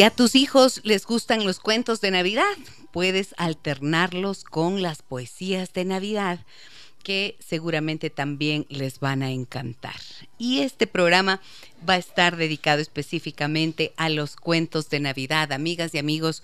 Si a tus hijos les gustan los cuentos de Navidad, puedes alternarlos con las poesías de Navidad que seguramente también les van a encantar. Y este programa va a estar dedicado específicamente a los cuentos de Navidad. Amigas y amigos,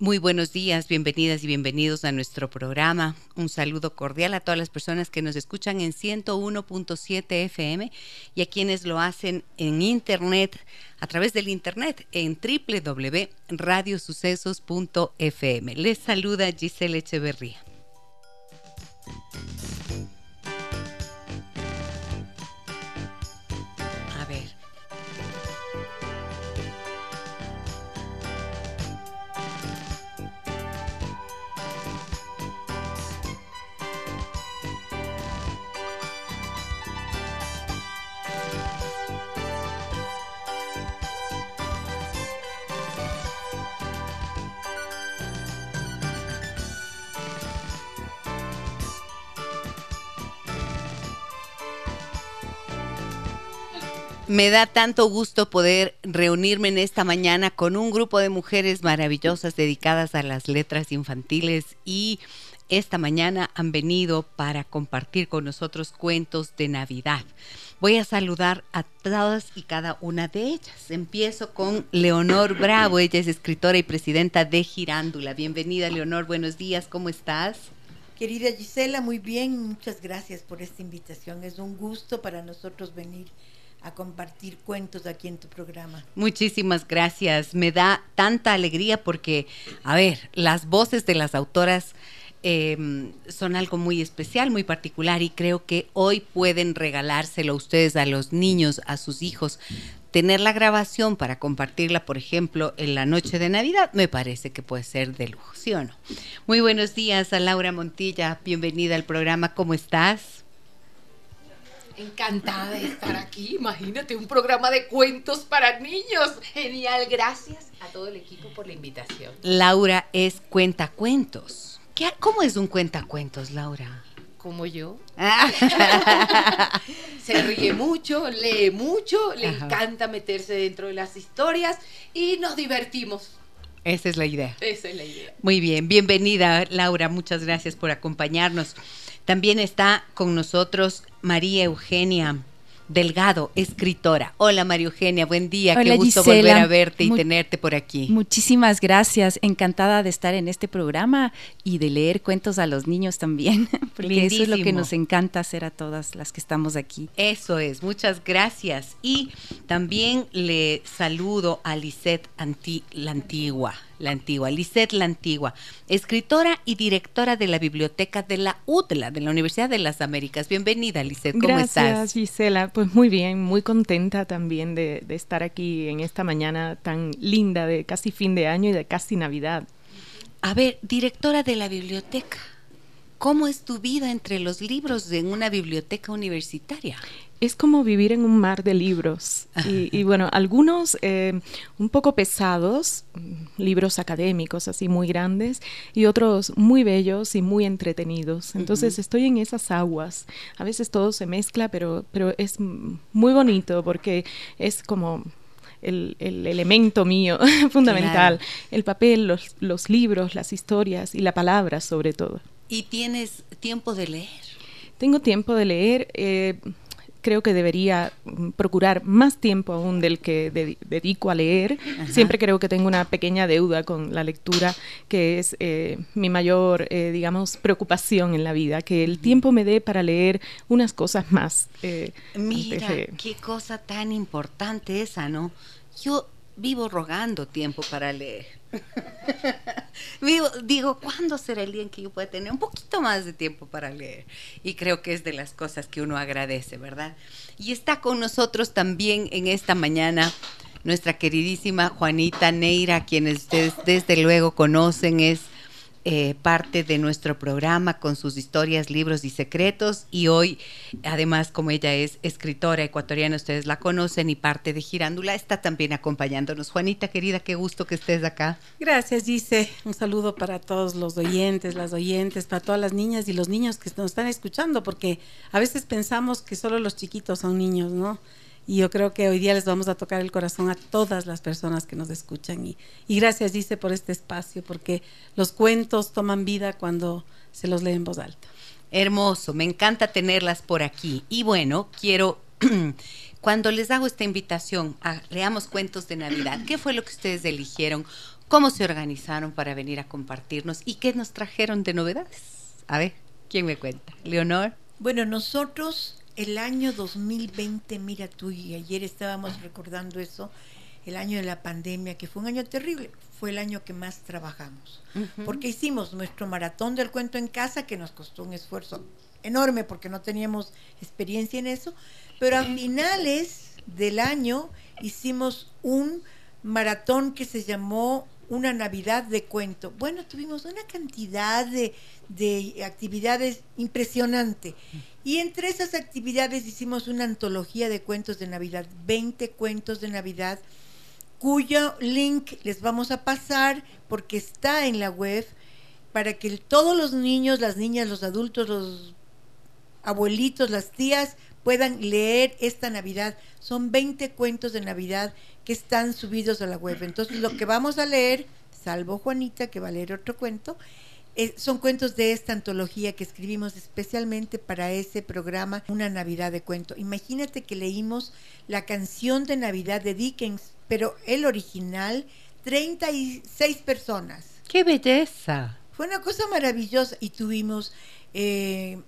muy buenos días, bienvenidas y bienvenidos a nuestro programa. Un saludo cordial a todas las personas que nos escuchan en 101.7 FM y a quienes lo hacen en internet, a través del internet en www.radiosucesos.fm. Les saluda Giselle Echeverría. Me da tanto gusto poder reunirme en esta mañana con un grupo de mujeres maravillosas dedicadas a las letras infantiles y esta mañana han venido para compartir con nosotros cuentos de Navidad. Voy a saludar a todas y cada una de ellas. Empiezo con Leonor Bravo, ella es escritora y presidenta de Girándula. Bienvenida Leonor, buenos días, ¿cómo estás? Querida Gisela, muy bien, muchas gracias por esta invitación. Es un gusto para nosotros venir a compartir cuentos aquí en tu programa. Muchísimas gracias. Me da tanta alegría porque, a ver, las voces de las autoras em, son algo muy especial, muy particular y creo que hoy pueden regalárselo ustedes a los niños, a sus hijos. Tener la grabación para compartirla, por ejemplo, en la noche de Navidad, me parece que puede ser de lujo, ¿sí o no? Muy buenos días a Laura Montilla, bienvenida al programa, ¿cómo estás? Encantada de estar aquí. Imagínate un programa de cuentos para niños. Genial. Gracias a todo el equipo por la invitación. Laura es cuentacuentos. ¿Qué, ¿Cómo es un cuentacuentos, Laura? Como yo. Se ríe mucho, lee mucho, le encanta meterse dentro de las historias y nos divertimos. Esa es la idea. Esa es la idea. Muy bien, bienvenida Laura, muchas gracias por acompañarnos. También está con nosotros María Eugenia Delgado, escritora. Hola María Eugenia, buen día, qué gusto volver a verte y tenerte por aquí. Muchísimas gracias, encantada de estar en este programa y de leer cuentos a los niños también, porque eso es lo que nos encanta hacer a todas las que estamos aquí. Eso es, muchas gracias. Y también le saludo a Lisette Anti, la Antigua la Antigua, Lisette La Antigua, escritora y directora de la Biblioteca de la UTLA, de la Universidad de las Américas. Bienvenida, Lisette, ¿cómo Gracias, estás? Gracias, Gisela. Pues muy bien, muy contenta también de, de estar aquí en esta mañana tan linda de casi fin de año y de casi Navidad. A ver, directora de la biblioteca, ¿cómo es tu vida entre los libros en una biblioteca universitaria? Es como vivir en un mar de libros. Y, y bueno, algunos eh, un poco pesados, libros académicos así muy grandes, y otros muy bellos y muy entretenidos. Entonces uh -huh. estoy en esas aguas. A veces todo se mezcla, pero, pero es muy bonito porque es como el, el, elemento mío fundamental, claro. el papel, los, los libros, las historias y la palabra sobre todo. ¿Y tienes tiempo de leer? Tengo tiempo de leer. Eh, creo que debería mm, procurar más tiempo aún del que dedico a leer. Siempre creo que tengo una pequeña deuda con la lectura, que es eh, mi mayor, eh, digamos, preocupación en la vida, que el tiempo me dé para leer unas cosas más. Eh, Mira, qué cosa tan importante esa, ¿no? Yo vivo rogando tiempo para leer. digo, digo, ¿cuándo será el día en que yo pueda tener un poquito más de tiempo para leer? Y creo que es de las cosas que uno agradece, ¿verdad? Y está con nosotros también en esta mañana nuestra queridísima Juanita Neira, quienes ustedes desde luego conocen, es eh, parte de nuestro programa con sus historias, libros y secretos. Y hoy, además, como ella es escritora ecuatoriana, ustedes la conocen y parte de Girándula, está también acompañándonos. Juanita, querida, qué gusto que estés acá. Gracias, Gise. Un saludo para todos los oyentes, las oyentes, para todas las niñas y los niños que nos están escuchando, porque a veces pensamos que solo los chiquitos son niños, ¿no? Y yo creo que hoy día les vamos a tocar el corazón a todas las personas que nos escuchan. Y, gracias, dice, por este espacio, porque los cuentos toman vida cuando se los lee en voz alta. Hermoso, me encanta tenerlas por aquí. Y bueno, quiero, cuando les hago esta invitación a leamos cuentos de Navidad, ¿qué fue lo que ustedes eligieron? ¿Cómo se organizaron para venir a compartirnos? ¿Y qué nos trajeron de novedades? A ver, ¿quién me cuenta? Leonor. Bueno, nosotros el año 2020, mira tú, y ayer estábamos recordando eso, el año de la pandemia, que fue un año terrible, fue el año que más trabajamos, porque hicimos nuestro maratón del cuento en casa, que nos costó un esfuerzo enorme porque no teníamos experiencia en eso, pero a finales del año hicimos un maratón que se llamó una Navidad de cuento. Bueno, tuvimos una cantidad de, de actividades impresionante. Y entre esas actividades hicimos una antología de cuentos de Navidad, 20 cuentos de Navidad, cuyo link les vamos a pasar porque está en la web para que todos los niños, las niñas, los adultos, los abuelitos, las tías puedan leer esta Navidad. Son 20 cuentos de Navidad que están subidos a la web. Entonces lo que vamos a leer, salvo Juanita que va a leer otro cuento, eh, son cuentos de esta antología que escribimos especialmente para ese programa, Una Navidad de Cuento. Imagínate que leímos la canción de Navidad de Dickens, pero el original, 36 personas. ¡Qué belleza! Fue una cosa maravillosa y tuvimos eh,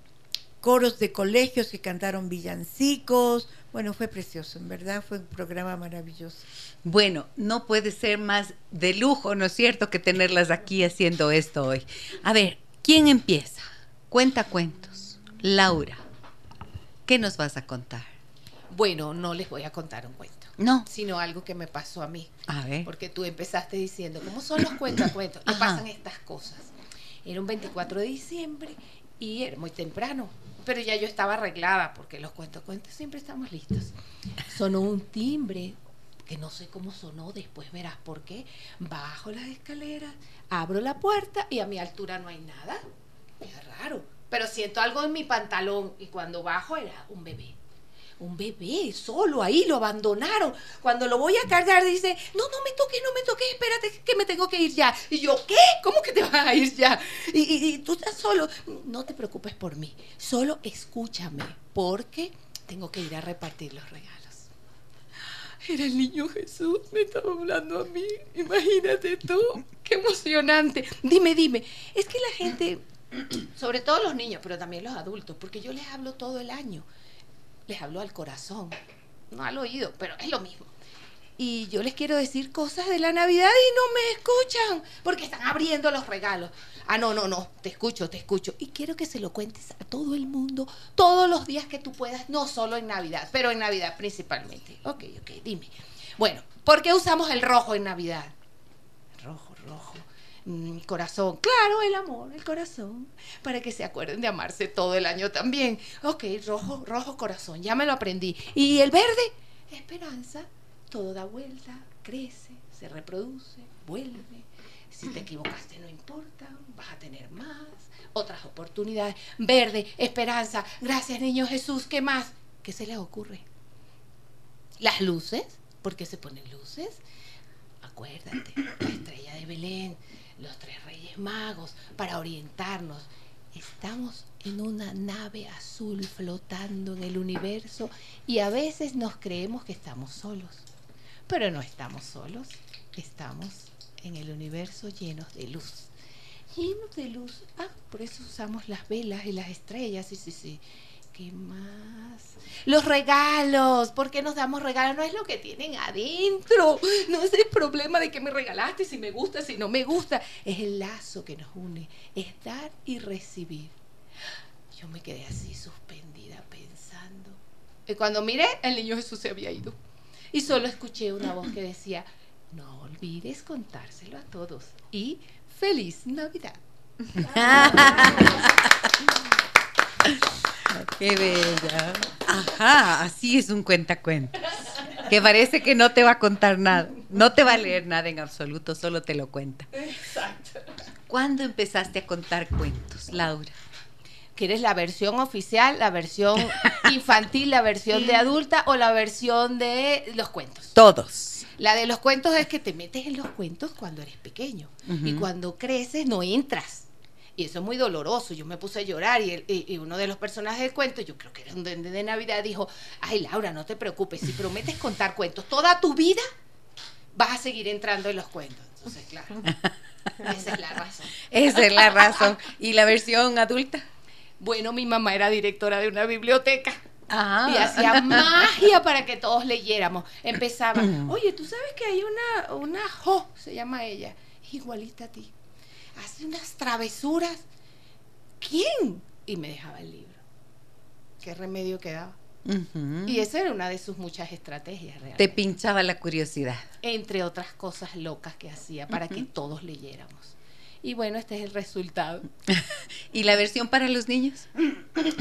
coros de colegios que cantaron villancicos. Bueno, fue precioso, en verdad fue un programa maravilloso. Bueno, no puede ser más de lujo, ¿no es cierto?, que tenerlas aquí haciendo esto hoy. A ver, ¿quién empieza? Cuenta cuentos. Laura, ¿qué nos vas a contar? Bueno, no les voy a contar un cuento. No. Sino algo que me pasó a mí. A ver. Porque tú empezaste diciendo, ¿cómo son los cuentos? Me pasan estas cosas. Era un 24 de diciembre y era muy temprano. Pero ya yo estaba arreglada porque los cuentos, cuentos siempre estamos listos. Sonó un timbre, que no sé cómo sonó, después verás por qué. Bajo las escaleras, abro la puerta y a mi altura no hay nada. Es raro, pero siento algo en mi pantalón y cuando bajo era un bebé. Un bebé solo ahí, lo abandonaron. Cuando lo voy a cargar dice, no, no me toques, no me toques, espérate que me tengo que ir ya. Y yo, ¿qué? ¿Cómo que te vas a ir ya? Y, tú estás solo. No te preocupes por mí, solo escúchame, porque tengo que ir a repartir los regalos. Era el niño Jesús, me estaba hablando a mí. Imagínate tú, qué emocionante. Dime, dime, es que la gente, sobre todo los niños, pero también los adultos, porque yo les hablo todo el año, les hablo al corazón, no al oído, pero es lo mismo y yo les quiero decir cosas de la Navidad y no me escuchan porque están abriendo los regalos. Ah, no, no, no, te escucho, te escucho. Y quiero que se lo cuentes a todo el mundo todos los días que tú puedas, no solo en Navidad, pero en Navidad principalmente. Ok, ok, dime. Bueno, ¿por qué usamos el rojo en Navidad? Rojo, rojo. Mm, corazón, claro, el amor, el corazón, para que se acuerden de amarse todo el año también. Ok, rojo, rojo, corazón, ya me lo aprendí. ¿Y el verde? Esperanza, todo da vuelta, crece, se reproduce, vuelve. Si te equivocaste no importa, vas a tener más, otras oportunidades. Verde, esperanza, gracias niño Jesús, ¿qué más? ¿Qué se les ocurre? Las luces, ¿por qué se ponen luces? Acuérdate, la estrella de Belén, los tres reyes magos, para orientarnos. Estamos en una nave azul flotando en el universo y a veces nos creemos que estamos solos. Pero no estamos solos, estamos en el universo llenos de luz. Llenos de luz. Ah, por eso usamos las velas y las estrellas, sí, sí, sí. ¿Qué más? Los regalos. ¿Por qué nos damos regalos? No es lo que tienen adentro. No es el problema de que me regalaste, si me gusta, si no me gusta. Es el lazo que nos une. Es dar y recibir. Yo me quedé así suspendida pensando. Y cuando miré, el niño Jesús se había ido. Y solo escuché una voz que decía, no olvides contárselo a todos. Y feliz Navidad. Qué bella. Ajá, así es un cuentacuentos. Que parece que no te va a contar nada. No te va a leer nada en absoluto, solo te lo cuenta. Exacto. ¿Cuándo empezaste a contar cuentos, Laura? ¿Quieres la versión oficial, la versión infantil, la versión de adulta o la versión de los cuentos? Todos. La de los cuentos es que te metes en los cuentos cuando eres pequeño y cuando creces no entras. Y eso es muy doloroso. Yo me puse a llorar y, uno de los personajes del cuento, yo creo que era un duende de Navidad, dijo, ay Laura, no te preocupes, si prometes contar cuentos toda tu vida, vas a seguir entrando en los cuentos. Entonces, claro, esa es la razón. Esa es la razón. ¿Y la versión adulta? Bueno, mi mamá era directora de una biblioteca. Y hacía magia para que todos leyéramos. Empezaba, oye, ¿tú sabes que hay una, una Jo, se llama ella, igualita a ti? Hace unas travesuras. ¿Quién? Y me dejaba el libro. ¿Qué remedio quedaba? Y esa era una de sus muchas estrategias. Te pinchaba la curiosidad. Entre otras cosas locas que hacía para que todos leyéramos. Y bueno, este es el resultado. ¿Y la versión para los niños?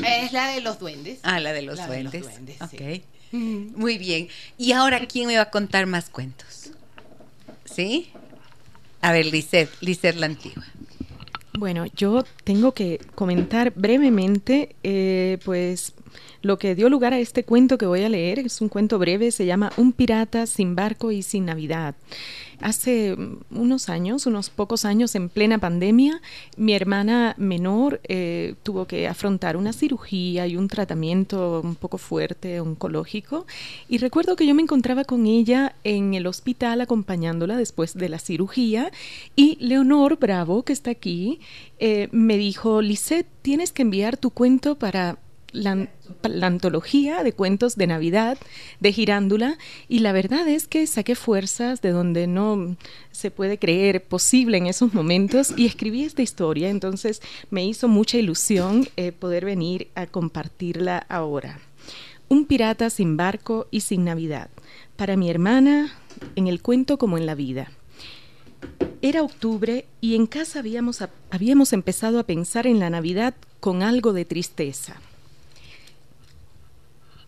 Es la de los duendes. Ah, la de los duendes. ok. Muy bien. ¿Y ahora quién me va a contar más cuentos? ¿Sí? A ver, Lisset, Lisset la antigua. Bueno, yo tengo que comentar brevemente, eh, pues lo que dio lugar a este cuento que voy a leer es un cuento breve, se llama Un pirata sin barco y sin Navidad. Hace unos años, unos pocos años, en plena pandemia, mi hermana menor eh, tuvo que afrontar una cirugía y un tratamiento un poco fuerte, oncológico. Y recuerdo que yo me encontraba con ella en el hospital acompañándola después de la cirugía y Leonor Bravo, que está aquí, eh, me dijo, Lisette, tienes que enviar tu cuento para la, antología de cuentos de Navidad de Girándula y la verdad es que saqué fuerzas de donde no se puede creer posible en esos momentos y escribí esta historia, entonces me hizo mucha ilusión eh, poder venir a compartirla ahora. Un pirata sin barco y sin Navidad. Para mi hermana, en el cuento como en la vida. Era octubre y en casa habíamos, habíamos empezado a pensar en la Navidad con algo de tristeza.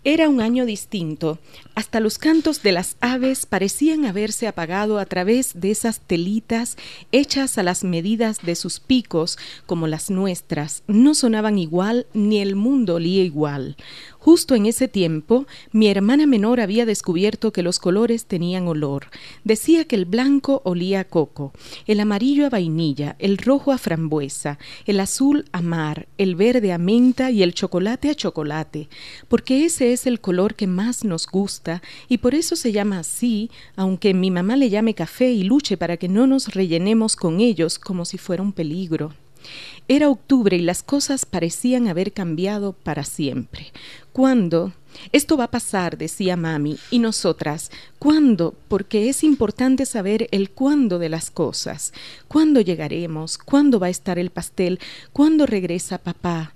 Era un año distinto. Hasta los cantos de las aves parecían haberse apagado a través de esas telitas hechas a las medidas de sus picos, como las nuestras. No sonaban igual ni el mundo olía igual. Justo en ese tiempo, mi hermana menor había descubierto que los colores tenían olor. Decía que el blanco olía a coco, el amarillo a vainilla, el rojo a frambuesa, el azul a mar, el verde a menta y el chocolate a chocolate, porque ese es el color que más nos gusta y por eso se llama así, aunque mi mamá le llame café y luche para que no nos rellenemos con ellos como si fuera un peligro. Era octubre y las cosas parecían haber cambiado para siempre. ¿Cuándo? Esto va a pasar, decía mami, y nosotras, ¿cuándo? Porque es importante saber el cuándo de las cosas. ¿Cuándo llegaremos? ¿Cuándo va a estar el pastel? ¿Cuándo regresa papá?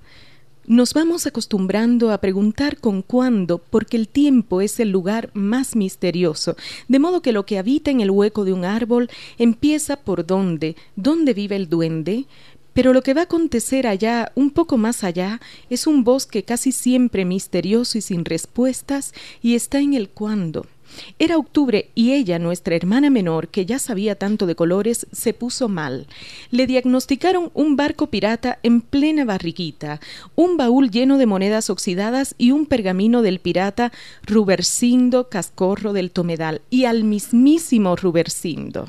Nos vamos acostumbrando a preguntar con cuándo, porque el tiempo es el lugar más misterioso, de modo que lo que habita en el hueco de un árbol empieza por dónde, dónde vive el duende, pero lo que va a acontecer allá, un poco más allá, es un bosque casi siempre misterioso y sin respuestas, y está en el cuándo. Era octubre y ella, nuestra hermana menor, que ya sabía tanto de colores, se puso mal. Le diagnosticaron un barco pirata en plena barriguita, un baúl lleno de monedas oxidadas y un pergamino del pirata Rubercindo Cascorro del Tomedal, y al mismísimo Rubercindo.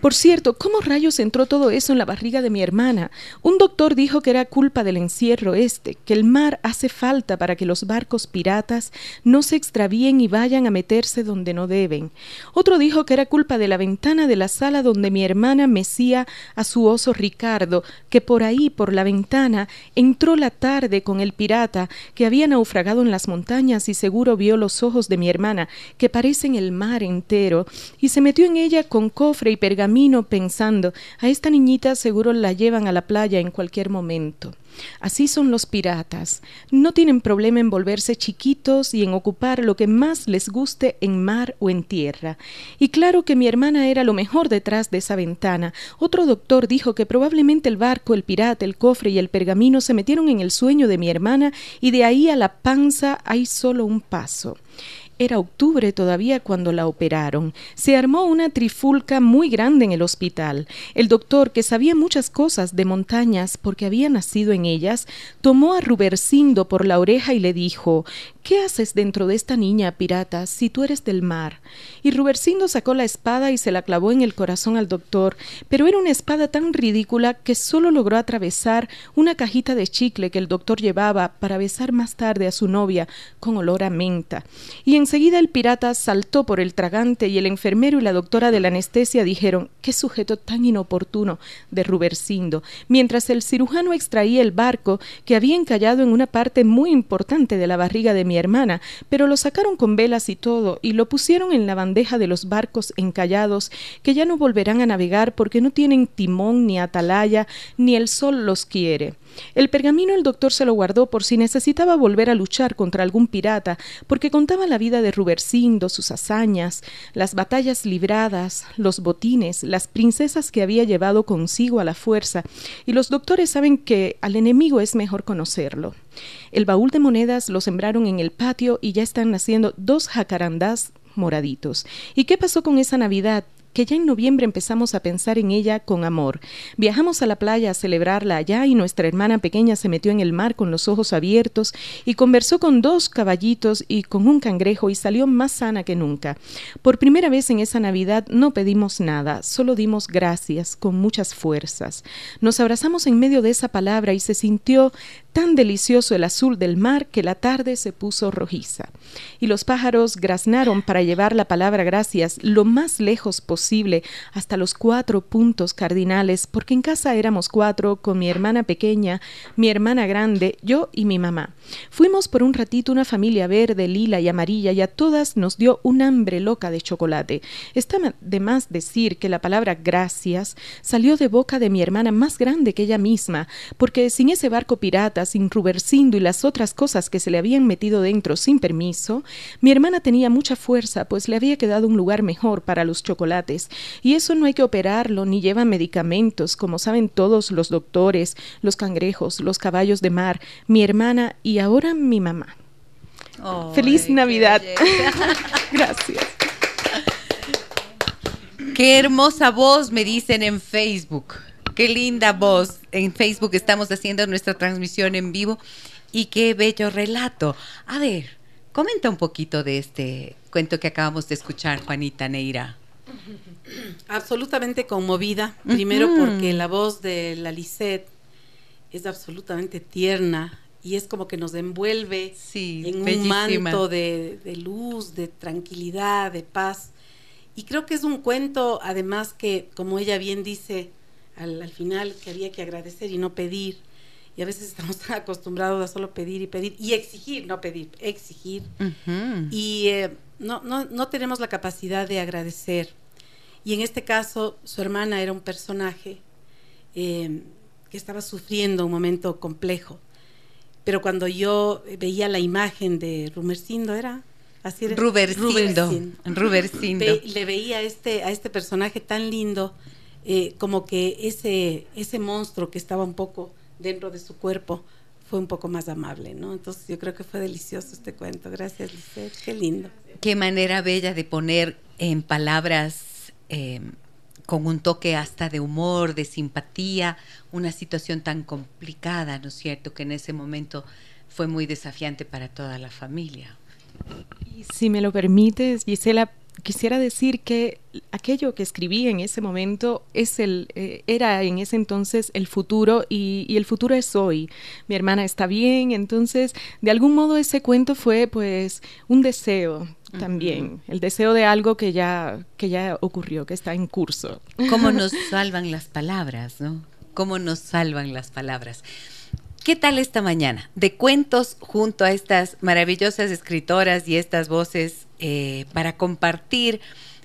Por cierto, ¿cómo rayos entró todo eso en la barriga de mi hermana? Un doctor dijo que era culpa del encierro este, que el mar hace falta para que los barcos piratas no se extravíen y vayan a meterse donde no deben. Otro dijo que era culpa de la ventana de la sala donde mi hermana mecía a su oso Ricardo, que por ahí, por la ventana, entró la tarde con el pirata que había naufragado en las montañas y seguro vio los ojos de mi hermana, que parecen el mar entero, y se metió en ella con cofre y pergamino pensando, a esta niñita seguro la llevan a la playa en cualquier momento. Así son los piratas. No tienen problema en volverse chiquitos y en ocupar lo que más les guste en mar o en tierra. Y claro que mi hermana era lo mejor detrás de esa ventana. Otro doctor dijo que probablemente el barco, el pirata, el cofre y el pergamino se metieron en el sueño de mi hermana y de ahí a la panza hay solo un paso. Era octubre todavía cuando la operaron. Se armó una trifulca muy grande en el hospital. El doctor, que sabía muchas cosas de montañas porque había nacido en ellas, tomó a Rubercindo por la oreja y le dijo ¿Qué haces dentro de esta niña, pirata, si tú eres del mar? Y Rubercindo sacó la espada y se la clavó en el corazón al doctor, pero era una espada tan ridícula que solo logró atravesar una cajita de chicle que el doctor llevaba para besar más tarde a su novia con olor a menta. Y enseguida el pirata saltó por el tragante y el enfermero y la doctora de la anestesia dijeron qué sujeto tan inoportuno de Rubercindo, mientras el cirujano extraía el barco que había encallado en una parte muy importante de la barriga de mi hermana, pero lo sacaron con velas y todo y lo pusieron en la bandeja de los barcos encallados que ya no volverán a navegar porque no tienen timón ni atalaya, ni el sol los quiere. El pergamino el doctor se lo guardó por si necesitaba volver a luchar contra algún pirata, porque contaba la vida de Rubercindo, sus hazañas, las batallas libradas, los botines, las princesas que había llevado consigo a la fuerza, y los doctores saben que al enemigo es mejor conocerlo. El baúl de monedas lo sembraron en el patio y ya están naciendo dos jacarandás moraditos. ¿Y qué pasó con esa Navidad? Que ya en noviembre empezamos a pensar en ella con amor. Viajamos a la playa a celebrarla allá y nuestra hermana pequeña se metió en el mar con los ojos abiertos y conversó con dos caballitos y con un cangrejo y salió más sana que nunca. Por primera vez en esa Navidad no pedimos nada, solo dimos gracias con muchas fuerzas. Nos abrazamos en medio de esa palabra y se sintió tan delicioso el azul del mar que la tarde se puso rojiza. Y los pájaros graznaron para llevar la palabra gracias lo más lejos posible hasta los cuatro puntos cardinales, porque en casa éramos cuatro, con mi hermana pequeña, mi hermana grande, yo y mi mamá. Fuimos por un ratito una familia verde, lila y amarilla y a todas nos dio un hambre loca de chocolate. Está de más decir que la palabra gracias salió de boca de mi hermana más grande que ella misma, porque sin ese barco pirata Rubercindo y las otras cosas que se le habían metido dentro sin permiso, mi hermana tenía mucha fuerza, pues le había quedado un lugar mejor para los chocolates, y eso no hay que operarlo ni lleva medicamentos, como saben todos los doctores, los cangrejos, los caballos de mar, mi hermana y ahora mi mamá. Feliz Navidad. Gracias. Qué hermosa voz me dicen en Facebook. Qué linda voz. En Facebook estamos haciendo nuestra transmisión en vivo y qué bello relato. A ver, comenta un poquito de este cuento que acabamos de escuchar, Juanita Neira. Absolutamente conmovida, primero porque la voz de la Lisette es absolutamente tierna y es como que nos envuelve en un manto de, de luz, de tranquilidad, de paz. Y creo que es un cuento, además que, como ella bien dice, al, final que había que agradecer y no pedir. Y a veces estamos tan acostumbrados a solo pedir y pedir y exigir, no pedir, exigir. Y eh, no, no, no tenemos la capacidad de agradecer. Y en este caso, su hermana era un personaje eh, que estaba sufriendo un momento complejo. Pero cuando yo veía la imagen de Rumercindo, era así era, Rubercindo. Rubercindo. le veía a este, a este personaje tan lindo eh, como que ese, ese monstruo que estaba un poco dentro de su cuerpo fue un poco más amable, ¿no? Entonces yo creo que fue delicioso este cuento. Gracias, Lisette. Qué lindo. Qué manera bella de poner en palabras eh, con un toque hasta de humor, de simpatía, una situación tan complicada, ¿no es cierto? Que en ese momento fue muy desafiante para toda la familia. si me lo permites, Gisela, quisiera decir que aquello que escribí en ese momento es el, eh, era en ese entonces el futuro y, el futuro es hoy. Mi hermana está bien, entonces de algún modo ese cuento fue pues un deseo también, el deseo de algo que ya, que ya ocurrió, que está en curso. ¿Cómo nos salvan las palabras, no? ¿Cómo nos salvan las palabras? ¿Qué tal esta mañana? De cuentos junto a estas maravillosas escritoras y estas voces eh, para compartir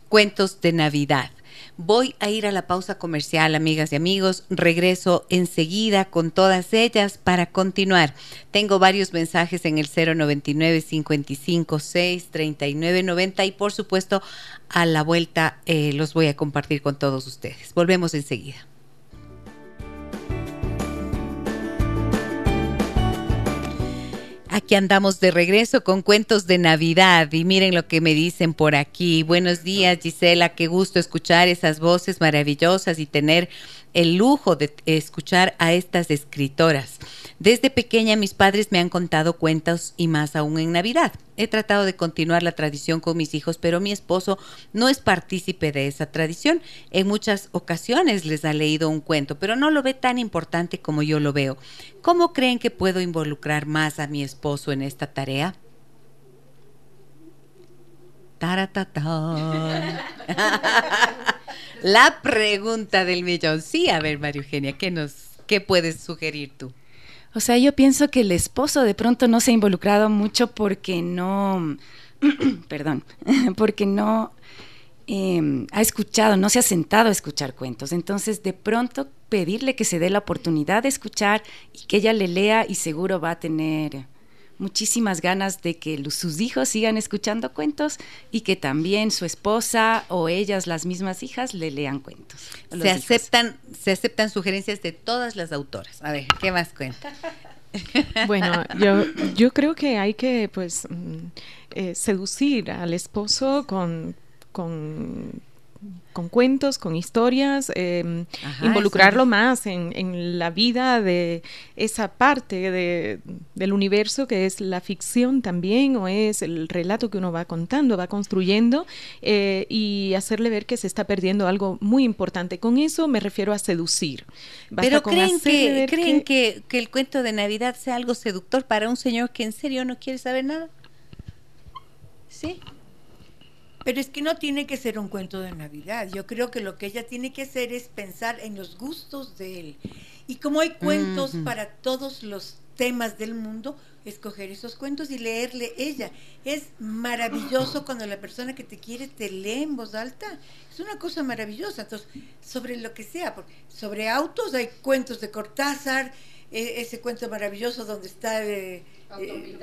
cuentos de Navidad. Voy a ir a la pausa comercial, amigas y amigos. Regreso enseguida con todas ellas para continuar. Tengo varios mensajes en el 099 55 6 39 90 y por supuesto a la vuelta eh, los voy a compartir con todos ustedes. Volvemos enseguida. Aquí andamos de regreso con cuentos de Navidad y miren lo que me dicen por aquí. Buenos días Gisela, qué gusto escuchar esas voces maravillosas y tener el lujo de escuchar a estas escritoras. Desde pequeña mis padres me han contado cuentos y más aún en Navidad. He tratado de continuar la tradición con mis hijos, pero mi esposo no es partícipe de esa tradición. En muchas ocasiones les ha leído un cuento, pero no lo ve tan importante como yo lo veo. ¿Cómo creen que puedo involucrar más a mi esposo en esta tarea? La pregunta del millón. Sí, a ver, María Eugenia, ¿qué, nos, ¿qué puedes sugerir tú? O sea, yo pienso que el esposo de pronto no se ha involucrado mucho porque no, perdón, porque no em, ha escuchado, no se ha sentado a escuchar cuentos. Entonces, de pronto pedirle que se dé la oportunidad de escuchar y que ella le lea y seguro va a tener muchísimas ganas de que sus hijos sigan escuchando cuentos y que también su esposa o ellas, las mismas hijas, le lean cuentos. Se aceptan, se aceptan sugerencias de todas las autoras. A ver, ¿qué más cuenta? Bueno, yo, yo creo que hay que pues mm, eh, seducir al esposo con, con con cuentos, con historias, em, involucrarlo más en, la vida de esa parte de, del universo que es la ficción también o es el relato que uno va contando, va construyendo eh, y hacerle ver que se está perdiendo algo muy importante. Con eso me refiero a seducir. Pero creen, que, ¿creen que el cuento de Navidad sea algo seductor para un señor que en serio no quiere saber nada? ¿Sí? Pero es que no tiene que ser un cuento de Navidad. Yo creo que lo que ella tiene que hacer es pensar en los gustos de él. Y como hay cuentos para todos los temas del mundo, escoger esos cuentos y leerle ella. Es maravilloso cuando la persona que te quiere te lee en voz alta. Es una cosa maravillosa. Entonces, sobre lo que sea, porque sobre autos hay cuentos de Cortázar, ese cuento maravilloso donde está... Eh, eh,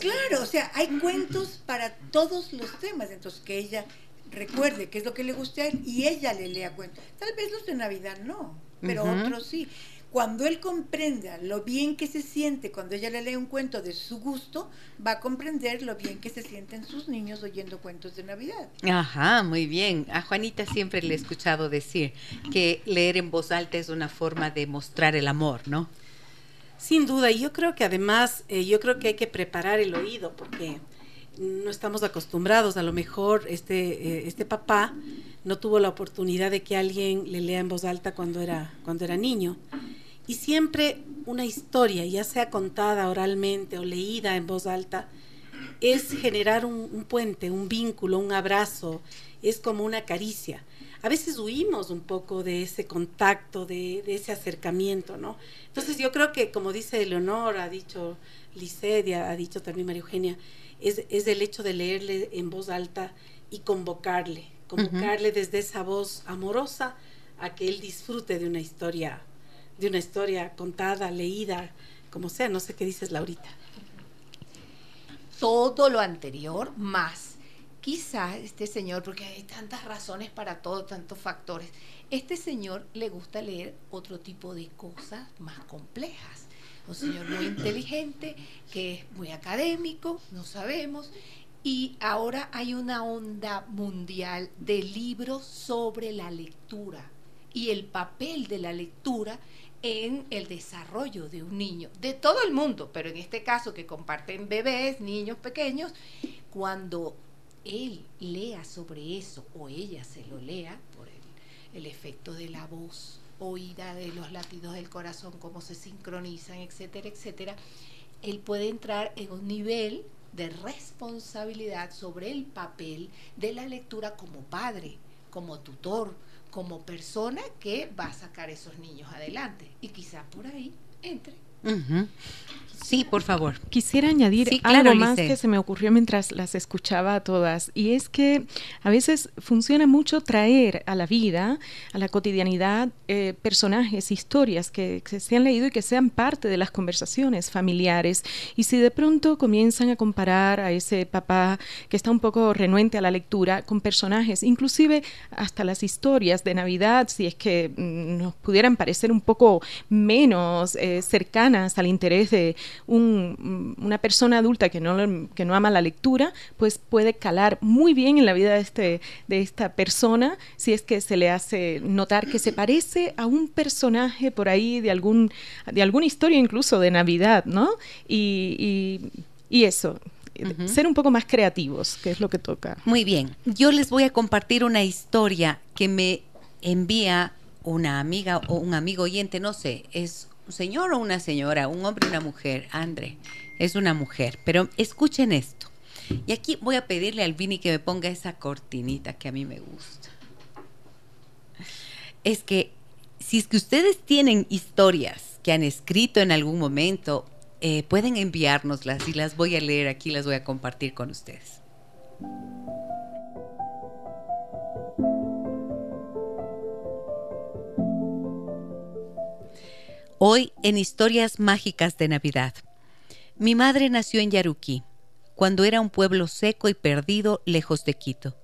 claro, o sea, hay cuentos para todos los temas, entonces que ella recuerde qué es lo que le gusta a él y ella le lea cuentos. Tal vez los de Navidad no, pero otros sí. Cuando él comprenda lo bien que se siente cuando ella le lee un cuento de su gusto, va a comprender lo bien que se sienten sus niños oyendo cuentos de Navidad. Ajá, muy bien. A Juanita siempre le he escuchado decir que leer en voz alta es una forma de mostrar el amor, ¿no? Sin duda, y yo creo que además, eh, yo creo que hay que preparar el oído porque no estamos acostumbrados. A lo mejor este, eh, este papá no tuvo la oportunidad de que alguien le lea en voz alta cuando era, cuando era niño. Y siempre una historia, ya sea contada oralmente o leída en voz alta, es generar un puente, un vínculo, un abrazo, es como una caricia a veces huimos un poco de ese contacto, de, ese acercamiento, ¿no? Entonces yo creo que, como dice Leonor, ha dicho Licedia, ha dicho también María Eugenia, es, es el hecho de leerle en voz alta y convocarle, convocarle desde esa voz amorosa a que él disfrute de una historia, de una historia contada, leída, como sea, no sé qué dices Laurita. Todo lo anterior más quizá este señor, porque hay tantas razones para todo, tantos factores, este señor le gusta leer otro tipo de cosas más complejas. Un señor muy inteligente, que es muy académico, no sabemos, y ahora hay una onda mundial de libros sobre la lectura y el papel de la lectura en el desarrollo de un niño, de todo el mundo, pero en este caso que comparten bebés, niños pequeños, cuando él lea sobre eso o ella se lo lea por el, el efecto de la voz oída de los latidos del corazón, cómo se sincronizan, etcétera, etcétera, él puede entrar en un nivel de responsabilidad sobre el papel de la lectura como padre, como tutor, como persona que va a sacar esos niños adelante. Y quizá por ahí entre. Sí, por favor. Quisiera añadir algo más que se me ocurrió mientras las escuchaba a todas, y es que a veces funciona mucho traer a la vida, a la cotidianidad, eh, personajes, historias que, se han leído y que sean parte de las conversaciones familiares. Y si de pronto comienzan a comparar a ese papá que está un poco renuente a la lectura con personajes, inclusive hasta las historias de Navidad, si es que mm, nos pudieran parecer un poco menos eh, cercanas al interés de una persona adulta que no, que no ama la lectura, pues puede calar muy bien en la vida de, este, de esta persona si es que se le hace notar que se parece a un personaje por ahí de, algún, de alguna historia incluso de Navidad, ¿no? Y, y, eso, ser un poco más creativos, que es lo que toca. Muy bien, yo les voy a compartir una historia que me envía una amiga o un amigo oyente, no sé, es un señor o una señora, un hombre o una mujer, Andre, es una mujer, pero escuchen esto. Y aquí voy a pedirle al Vini que me ponga esa cortinita que a mí me gusta. Es que si es que ustedes tienen historias que han escrito en algún momento, eh, pueden enviárnoslas y las voy a leer aquí, las voy a compartir con ustedes. Hoy en Historias Mágicas de Navidad. Mi madre nació en Yaruquí, cuando era un pueblo seco y perdido lejos de Quito.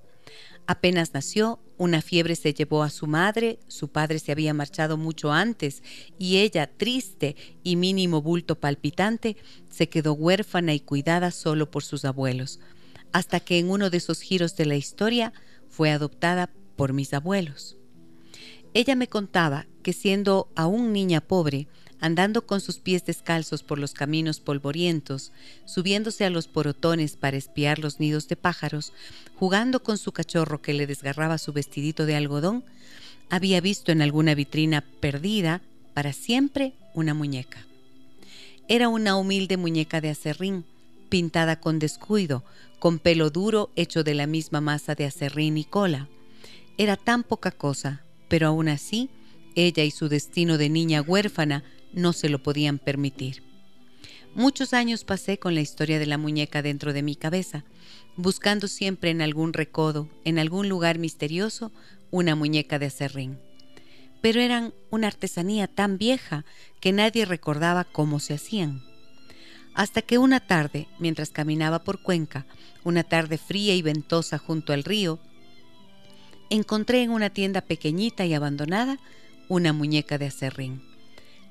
Apenas nació, una fiebre se llevó a su madre, su padre se había marchado mucho antes y ella, triste y mínimo bulto palpitante, se quedó huérfana y cuidada solo por sus abuelos, hasta que en uno de esos giros de la historia fue adoptada por mis abuelos. Ella me contaba que siendo aún niña pobre, andando con sus pies descalzos por los caminos polvorientos, subiéndose a los porotones para espiar los nidos de pájaros, jugando con su cachorro que le desgarraba su vestidito de algodón, había visto en alguna vitrina perdida para siempre una muñeca. Era una humilde muñeca de acerrín, pintada con descuido, con pelo duro hecho de la misma masa de acerrín y cola. Era tan poca cosa, pero aún así, ella y su destino de niña huérfana no se lo podían permitir. Muchos años pasé con la historia de la muñeca dentro de mi cabeza, buscando siempre en algún recodo, en algún lugar misterioso, una muñeca de acerrín. Pero eran una artesanía tan vieja que nadie recordaba cómo se hacían. Hasta que una tarde, mientras caminaba por Cuenca, una tarde fría y ventosa junto al río, encontré en una tienda pequeñita y abandonada una muñeca de acerrín.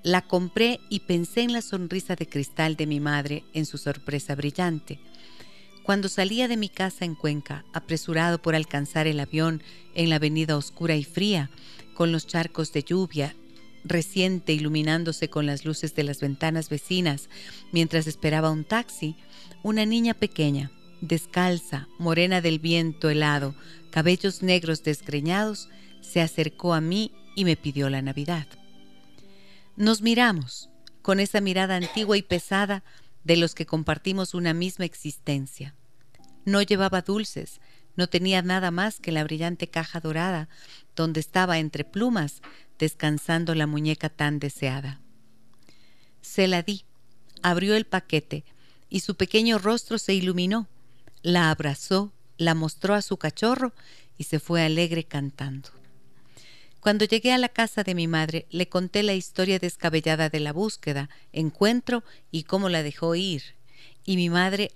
La compré y pensé en la sonrisa de cristal de mi madre en su sorpresa brillante. Cuando salía de mi casa en Cuenca, apresurado por alcanzar el avión en la avenida oscura y fría, con los charcos de lluvia reciente iluminándose con las luces de las ventanas vecinas, mientras esperaba un taxi, una niña pequeña, descalza, morena del viento helado, cabellos negros desgreñados, se acercó a mí y me pidió la Navidad. Nos miramos, con esa mirada antigua y pesada de los que compartimos una misma existencia. No llevaba dulces, no tenía nada más que la brillante caja dorada, donde estaba entre plumas descansando la muñeca tan deseada. Se la di, abrió el paquete, y su pequeño rostro se iluminó, la abrazó la mostró a su cachorro y se fue alegre cantando. Cuando llegué a la casa de mi madre, le conté la historia descabellada de la búsqueda, encuentro y cómo la dejó ir. Y mi madre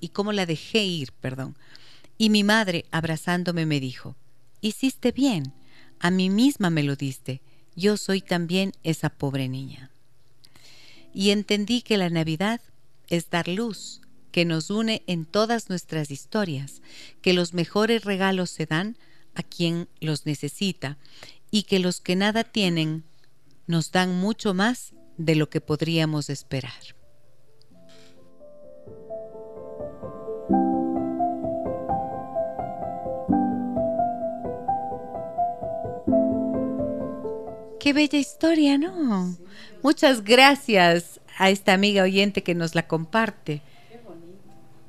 y cómo la dejé ir, perdón. Y mi madre abrazándome me dijo: "Hiciste bien. A mí misma me lo diste. Yo soy también esa pobre niña." Y entendí que la Navidad es dar luz, que nos une en todas nuestras historias, que los mejores regalos se dan a quien los necesita y que los que nada tienen nos dan mucho más de lo que podríamos esperar. Qué bella historia, ¿no? Muchas gracias a esta amiga oyente que nos la comparte. ¿Qué,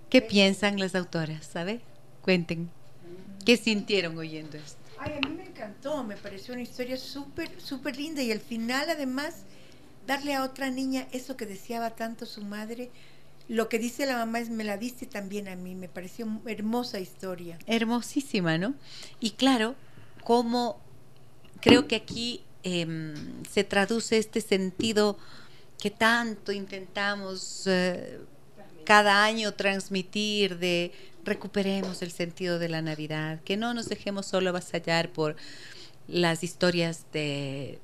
¿Qué piensan las autoras? ¿Sabe? Cuenten. ¿Qué sintieron oyendo esto? Ay, a mí me encantó, me pareció una historia súper, súper linda y al final además darle a otra niña eso que deseaba tanto su madre, lo que dice la mamá es me la diste también a mí, me pareció hermosa historia. Hermosísima, ¿no? Y claro, como creo que aquí em, se traduce este sentido que tanto intentamos eh, cada año transmitir de recuperemos el sentido de la Navidad, que no nos dejemos solo avasallar por las historias de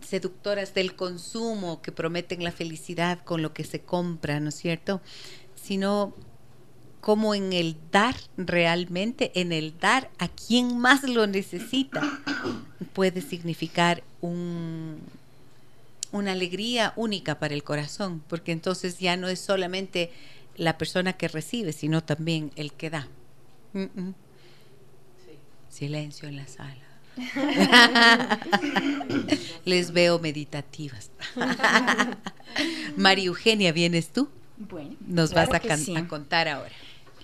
seductoras del consumo que prometen la felicidad con lo que se compra, ¿no es cierto? Sino como en el dar realmente, en el dar a quien más lo necesita, puede significar un, una alegría única para el corazón, porque entonces ya no es solamente la persona que recibe, sino también el que da. Silencio en la sala. Les veo meditativas. María Eugenia, ¿vienes tú? Bueno, nos vas a, a contar ahora.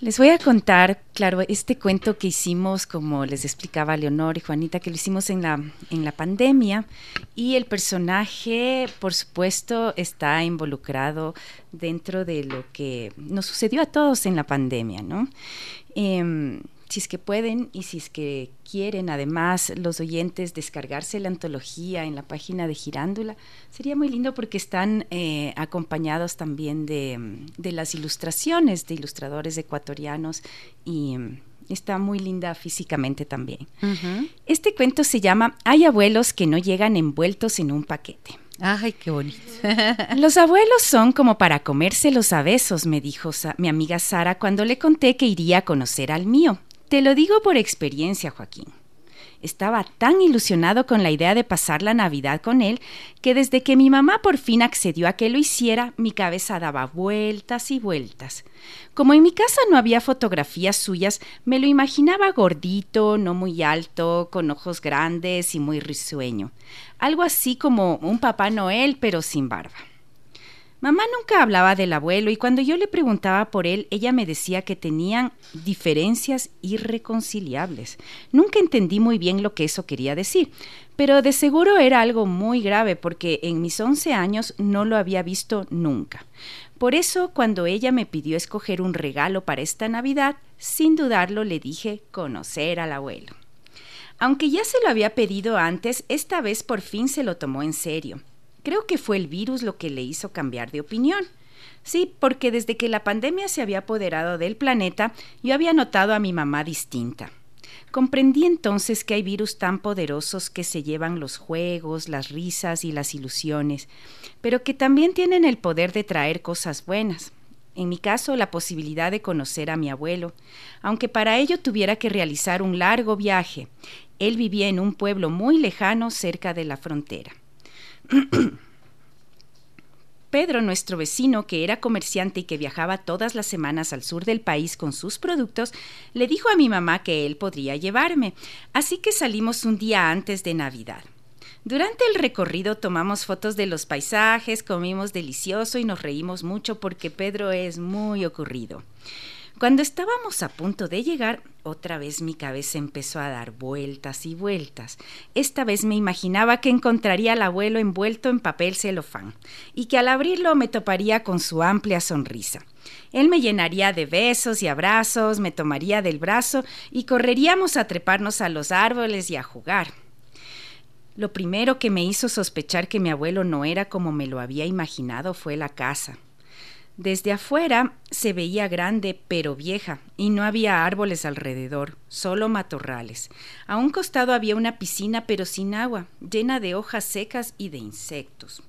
Les voy a contar, claro, este cuento que hicimos, como les explicaba Leonor y Juanita, que lo hicimos en la, en la pandemia, y el personaje, por supuesto, está involucrado dentro de lo que nos sucedió a todos en la pandemia, ¿no? Eh, si es que pueden y si es que quieren, además, los oyentes descargarse la antología en la página de Girándula, sería muy lindo porque están eh, acompañados también de, de, las ilustraciones de ilustradores ecuatorianos y mm, está muy linda físicamente también. Uh -huh. Este cuento se llama Hay abuelos que no llegan envueltos en un paquete. Ay, qué bonito. los abuelos son como para comérselos a besos, me dijo Sa mi amiga Sara cuando le conté que iría a conocer al mío. Te lo digo por experiencia, Joaquín. Estaba tan ilusionado con la idea de pasar la Navidad con él que desde que mi mamá por fin accedió a que lo hiciera, mi cabeza daba vueltas y vueltas. Como en mi casa no había fotografías suyas, me lo imaginaba gordito, no muy alto, con ojos grandes y muy risueño. Algo así como un Papá Noel, pero sin barba. Mamá nunca hablaba del abuelo y cuando yo le preguntaba por él, ella me decía que tenían diferencias irreconciliables. Nunca entendí muy bien lo que eso quería decir, pero de seguro era algo muy grave porque en mis 11 años no lo había visto nunca. Por eso, cuando ella me pidió escoger un regalo para esta Navidad, sin dudarlo le dije conocer al abuelo. Aunque ya se lo había pedido antes, esta vez por fin se lo tomó en serio. Creo que fue el virus lo que le hizo cambiar de opinión. Sí, porque desde que la pandemia se había apoderado del planeta, yo había notado a mi mamá distinta. Comprendí entonces que hay virus tan poderosos que se llevan los juegos, las risas y las ilusiones, pero que también tienen el poder de traer cosas buenas. En mi caso, la posibilidad de conocer a mi abuelo, aunque para ello tuviera que realizar un largo viaje. Él vivía en un pueblo muy lejano cerca de la frontera. Pedro, nuestro vecino, que era comerciante y que viajaba todas las semanas al sur del país con sus productos, le dijo a mi mamá que él podría llevarme, así que salimos un día antes de Navidad. Durante el recorrido tomamos fotos de los paisajes, comimos delicioso y nos reímos mucho porque Pedro es muy ocurrido. Cuando estábamos a punto de llegar, otra vez mi cabeza empezó a dar vueltas y vueltas. Esta vez me imaginaba que encontraría al abuelo envuelto en papel celofán y que al abrirlo me toparía con su amplia sonrisa. Él me llenaría de besos y abrazos, me tomaría del brazo y correríamos a treparnos a los árboles y a jugar. Lo primero que me hizo sospechar que mi abuelo no era como me lo había imaginado fue la casa. Desde afuera se veía grande pero vieja y no había árboles alrededor, solo matorrales. A un costado había una piscina pero sin agua, llena de hojas secas y de insectos.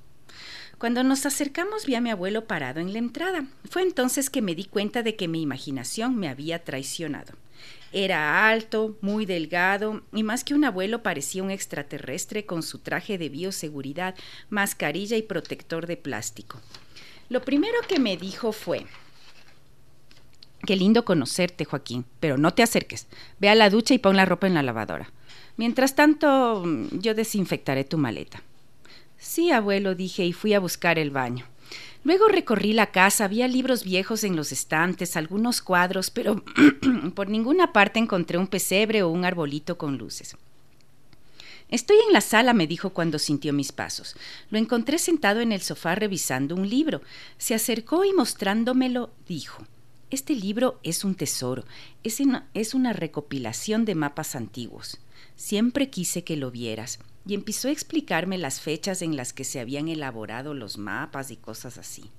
Cuando nos acercamos vi a mi abuelo parado en la entrada. Fue entonces que me di cuenta de que mi imaginación me había traicionado. Era alto, muy delgado y más que un abuelo parecía un extraterrestre con su traje de bioseguridad, mascarilla y protector de plástico. Lo primero que me dijo fue, qué lindo conocerte, Joaquín, pero no te acerques. Ve a la ducha y pon la ropa en la lavadora. Mientras tanto, yo desinfectaré tu maleta. Sí, abuelo, dije, y fui a buscar el baño. Luego recorrí la casa, había libros viejos en los estantes, algunos cuadros, pero por ninguna parte encontré un pesebre o un arbolito con luces. Estoy en la sala, me dijo cuando sintió mis pasos. Lo encontré sentado en el sofá revisando un libro. Se acercó y mostrándomelo dijo Este libro es un tesoro, es una, recopilación de mapas antiguos. Siempre quise que lo vieras y empezó a explicarme las fechas en las que se habían elaborado los mapas y cosas así.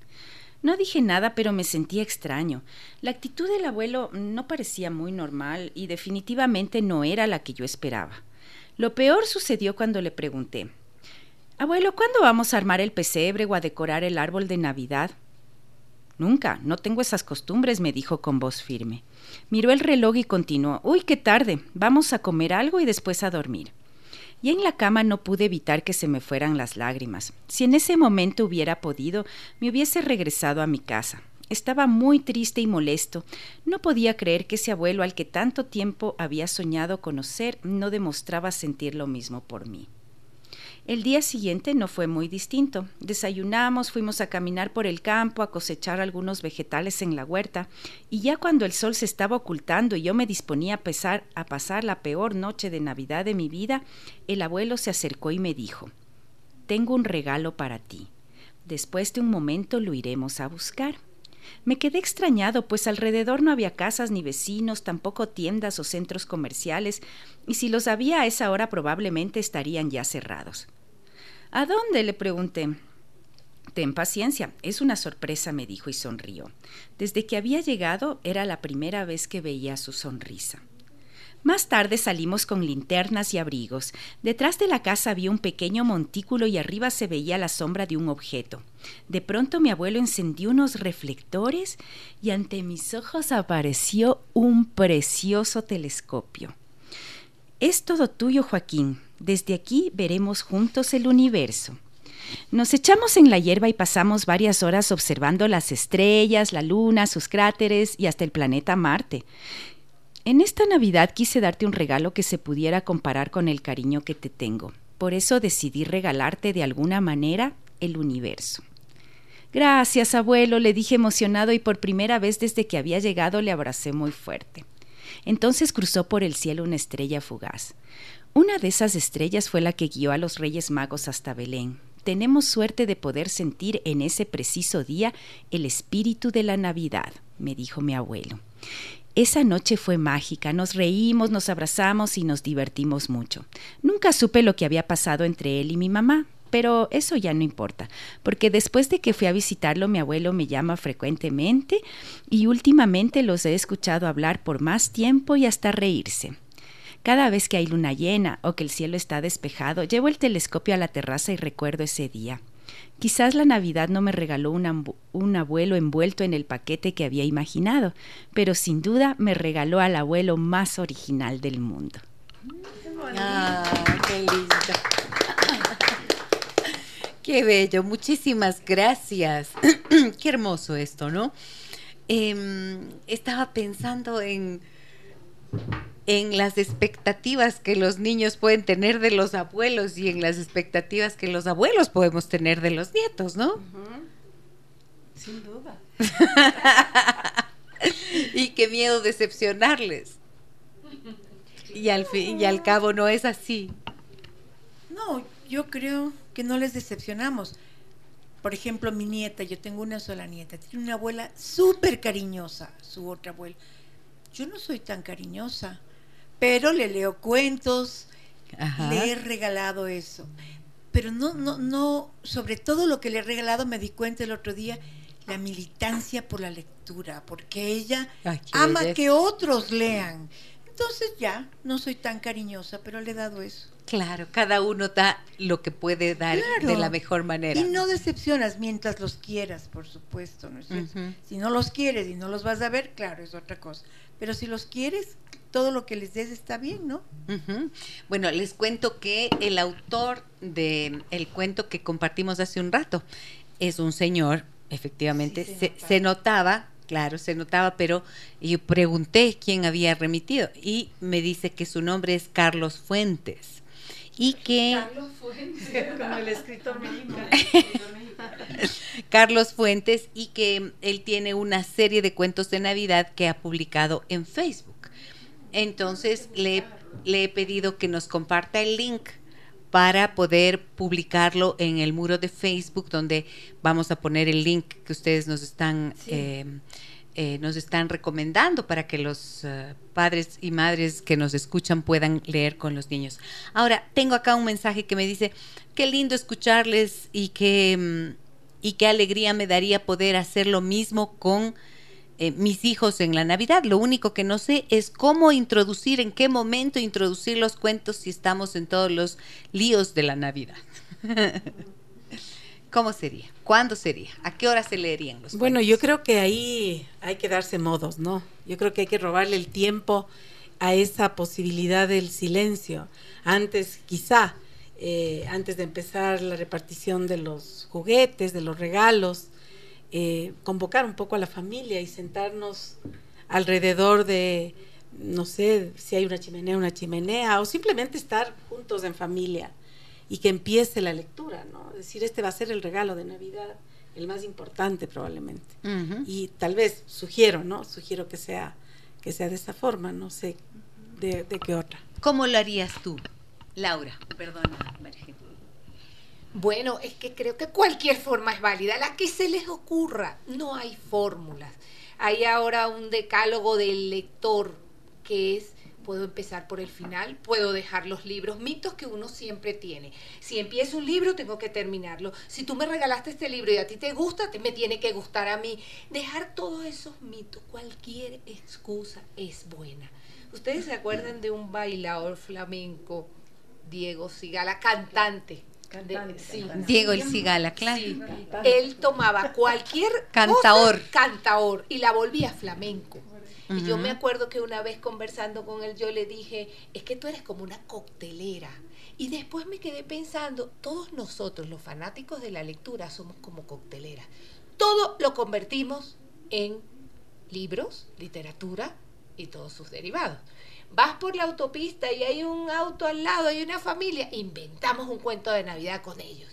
No dije nada, pero me sentía extraño. La actitud del abuelo no parecía muy normal y definitivamente no era la que yo esperaba. Lo peor sucedió cuando le pregunté Abuelo, ¿cuándo vamos a armar el pesebre o a decorar el árbol de Navidad? Nunca, no tengo esas costumbres, me dijo con voz firme. Miró el reloj y continuó Uy, qué tarde. Vamos a comer algo y después a dormir y en la cama no pude evitar que se me fueran las lágrimas. Si en ese momento hubiera podido, me hubiese regresado a mi casa. Estaba muy triste y molesto. No podía creer que ese abuelo al que tanto tiempo había soñado conocer no demostraba sentir lo mismo por mí. El día siguiente no fue muy distinto. Desayunamos, fuimos a caminar por el campo, a cosechar algunos vegetales en la huerta, y ya cuando el sol se estaba ocultando y yo me disponía a, a pasar la peor noche de Navidad de mi vida, el abuelo se acercó y me dijo, Tengo un regalo para ti. Después de un momento lo iremos a buscar. Me quedé extrañado, pues alrededor no había casas ni vecinos, tampoco tiendas o centros comerciales, y si los había a esa hora probablemente estarían ya cerrados. ¿A dónde? le pregunté. Ten paciencia, es una sorpresa, me dijo y sonrió. Desde que había llegado era la primera vez que veía su sonrisa. Más tarde salimos con linternas y abrigos. Detrás de la casa había un pequeño montículo y arriba se veía la sombra de un objeto. De pronto mi abuelo encendió unos reflectores y ante mis ojos apareció un precioso telescopio. Es todo tuyo, Joaquín, desde aquí veremos juntos el universo. Nos echamos en la hierba y pasamos varias horas observando las estrellas, la luna, sus cráteres y hasta el planeta Marte. En esta Navidad quise darte un regalo que se pudiera comparar con el cariño que te tengo. Por eso decidí regalarte de alguna manera el universo. Gracias, abuelo, le dije emocionado y por primera vez desde que había llegado le abracé muy fuerte. Entonces cruzó por el cielo una estrella fugaz. Una de esas estrellas fue la que guió a los Reyes Magos hasta Belén. Tenemos suerte de poder sentir en ese preciso día el espíritu de la Navidad, me dijo mi abuelo. Esa noche fue mágica, nos reímos, nos abrazamos y nos divertimos mucho. Nunca supe lo que había pasado entre él y mi mamá, pero eso ya no importa, porque después de que fui a visitarlo, mi abuelo me llama frecuentemente y últimamente los he escuchado hablar por más tiempo y hasta reírse. Cada vez que hay luna llena o que el cielo está despejado, llevo el telescopio a la terraza y recuerdo ese día. Quizás la Navidad no me regaló un, abuelo envuelto en el paquete que había imaginado, pero sin duda me regaló al abuelo más original del mundo. Ah, qué lindo. Qué bello, muchísimas gracias. qué hermoso esto, ¿no? Em, estaba pensando en en las expectativas que los niños pueden tener de los abuelos y en las expectativas que los abuelos podemos tener de los nietos, ¿no? Sin duda. y qué miedo decepcionarles. Y al fin y al cabo no es así. No, yo creo que no les decepcionamos. Por ejemplo, mi nieta, yo tengo una sola nieta, tiene una abuela súper cariñosa, su otra abuela. Yo no soy tan cariñosa pero le leo cuentos, le he regalado eso. Pero no, no, no, sobre todo lo que le he regalado me di cuenta el otro día, la militancia por la lectura, porque ella ama que otros lean. Entonces ya, no soy tan cariñosa, pero le he dado eso. Claro, cada uno da lo que puede dar de la mejor manera. Y no decepcionas mientras los quieras, por supuesto. ¿no Si no los quieres y no los vas a ver, claro, es otra cosa. Pero si los quieres, todo lo que les des está bien, ¿no? Bueno, les cuento que el autor del el cuento que compartimos hace un rato es un señor, efectivamente, se, notaba, claro, se notaba, pero yo pregunté quién había remitido y me dice que su nombre es Carlos Fuentes y que... Carlos Fuentes, como el escritor mexicano. Carlos Fuentes y que él tiene una serie de cuentos de Navidad que ha publicado en Facebook. Entonces le, le he pedido que nos comparta el link para poder publicarlo en el muro de Facebook donde vamos a poner el link que ustedes nos están Sí. eh, eh, nos están recomendando para que los eh, padres y madres que nos escuchan puedan leer con los niños. Ahora, tengo acá un mensaje que me dice, qué lindo escucharles y qué, mm, y qué alegría me daría poder hacer lo mismo con eh, mis hijos en la Navidad. Lo único que no sé es cómo introducir, en qué momento introducir los cuentos si estamos en todos los líos de la Navidad. ¿Cómo sería? ¿Cuándo sería? ¿A qué hora se leerían los Bueno, cuentos? yo creo que ahí hay que darse modos, ¿no? Yo creo que hay que robarle el tiempo a esa posibilidad del silencio. Antes, quizá, eh, antes de empezar la repartición de los juguetes, de los regalos, eh, convocar un poco a la familia y sentarnos alrededor de, no sé, si hay una chimenea, una chimenea, o simplemente estar juntos en familia y que empiece la lectura, ¿no? Es decir, este va a ser el regalo de Navidad, el más importante probablemente. Y tal vez sugiero, ¿no? Sugiero que sea que sea de esa forma, no sé de, de qué otra. ¿Cómo lo harías tú, Laura? Perdona, María. Bueno, es que creo que cualquier forma es válida, la que se les ocurra. No hay fórmulas. Hay ahora un decálogo del lector que es, puedo empezar por el final, puedo dejar los libros, mitos que uno siempre tiene. Si empiezo un libro, tengo que terminarlo. Si tú me regalaste este libro y a ti te gusta, te- me tiene que gustar a mí. Dejar todos esos mitos, cualquier excusa es buena. ¿Ustedes se acuerdan de un bailador flamenco, Diego Sigala, cantante? Cantante, De- sí. cantante. Diego el Cigala, claro. Sí, él tomaba cualquier Cantaor. cosa, cantaor y la volvía flamenco. Y yo me acuerdo que una vez conversando con él yo le dije, es que tú eres como una coctelera. Y después me quedé pensando, todos nosotros, los fanáticos de la lectura, somos como cocteleras. Todo lo convertimos en libros, literatura y todos sus derivados. Vas por la autopista y hay un auto al lado, hay una familia, inventamos un cuento de Navidad con ellos.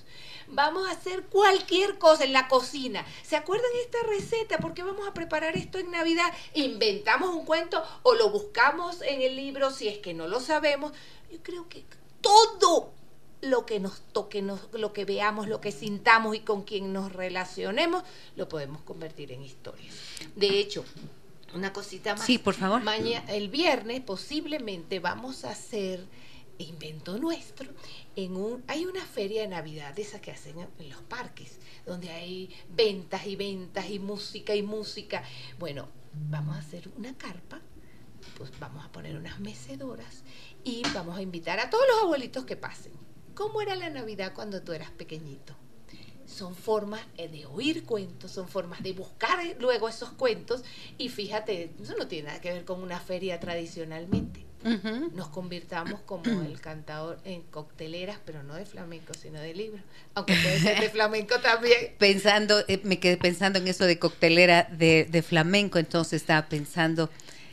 Vamos a hacer cualquier cosa en la cocina. ¿Se acuerdan esta receta? ¿Por qué vamos a preparar esto en Navidad? Inventamos un cuento o lo buscamos en el libro si es que no lo sabemos. Yo creo que todo lo que nos toque, nos- lo que veamos, lo que sintamos y con quien nos relacionemos, lo podemos convertir en historias. De hecho, una cosita más. Sí, por favor. Maña- el viernes posiblemente vamos a hacer invento nuestro en un hay una feria de navidad de esas que hacen en- en los parques donde hay ventas y ventas y música y música bueno vamos a hacer una carpa pues vamos a poner unas mecedoras y vamos a invitar a todos los abuelitos que pasen cómo era la navidad cuando tú eras pequeñito son formas eh, de oír cuentos, son formas de buscar eh, luego esos cuentos y fíjate, eso no tiene nada que ver con una feria tradicionalmente. Nos convirtamos como el cantador en cocteleras, pero no de flamenco, sino de libros, aunque puede ser de flamenco también. Pensando, eh, me quedé pensando en eso de coctelera de, de flamenco, entonces estaba pensando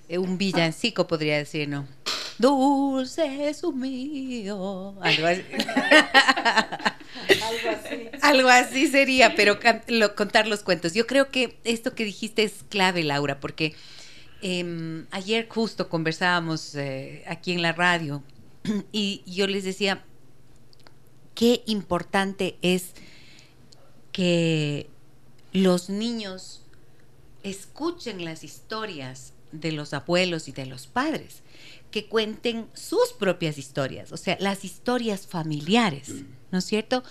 eh, un villancico, podría decir, ¿no? Dulce es mío. Algo así. Algo así. Algo así sería, pero lo- contar los cuentos. Yo creo que esto que dijiste es clave, Laura, porque em, ayer justo conversábamos eh, aquí en la radio y yo les decía qué importante es que los niños escuchen las historias de los abuelos y de los padres, que cuenten sus propias historias, o sea, las historias familiares, ¿no es cierto?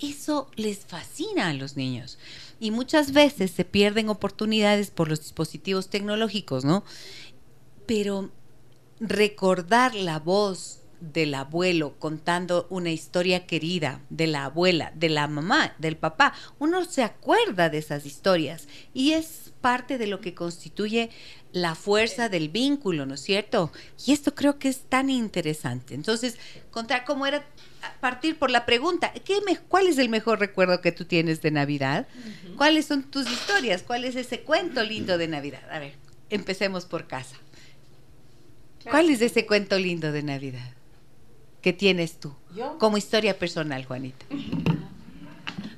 Eso les fascina a los niños. Y muchas veces se pierden oportunidades por los dispositivos tecnológicos, ¿no? Pero recordar la voz del abuelo contando una historia querida, de la abuela, de la mamá, del papá, uno se acuerda de esas historias y es parte de lo que constituye la fuerza del vínculo, ¿no es cierto? Y esto creo que es tan interesante. Entonces, contar cómo era, partir por la pregunta, ¿qué me- ¿cuál es el mejor recuerdo que tú tienes de Navidad? ¿Cuáles son tus historias? ¿Cuál es ese cuento lindo de Navidad? A ver, empecemos por casa. ¿Cuál es ese cuento lindo de Navidad? Que tienes tú? Como historia personal, Juanita.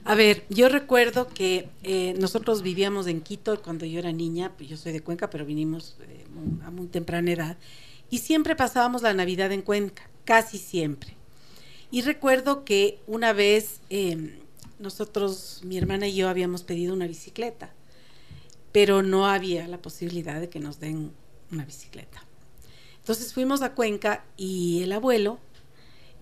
A ver, yo recuerdo que eh, nosotros vivíamos en Quito cuando yo era niña, pues yo soy de Cuenca, pero vinimos eh, a muy temprana edad, y siempre pasábamos la Navidad en Cuenca, casi siempre. Y recuerdo que una vez em, nosotros, mi hermana y yo, habíamos pedido una bicicleta, pero no había la posibilidad de que nos den una bicicleta. Entonces fuimos a Cuenca y el abuelo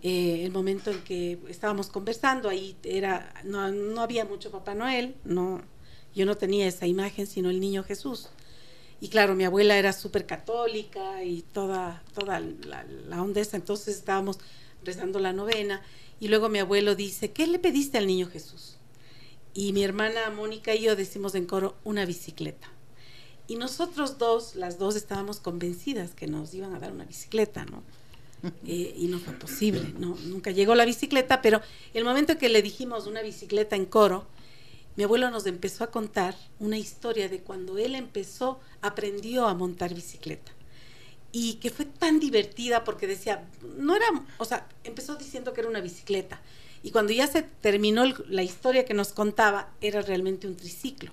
eh, el momento en que estábamos conversando, ahí era, no, no, había mucho Papá Noel, no, yo no tenía esa imagen, sino el niño Jesús. Y claro, mi abuela era súper católica y toda, toda la, la onda esa, entonces estábamos rezando la novena y luego mi abuelo dice, ¿qué le pediste al niño Jesús? Y mi hermana Mónica y yo decimos en coro, una bicicleta. Y nosotros dos, las dos estábamos convencidas que nos iban a dar una bicicleta, ¿no? Eh, y no fue posible, no, nunca llegó la bicicleta, pero el momento que le dijimos una bicicleta en coro, mi abuelo nos empezó a contar una historia de cuando él empezó, aprendió a montar bicicleta. Y que fue tan divertida porque decía, no era, o sea, empezó diciendo que era una bicicleta. Y cuando ya se terminó la historia que nos contaba, era realmente un triciclo.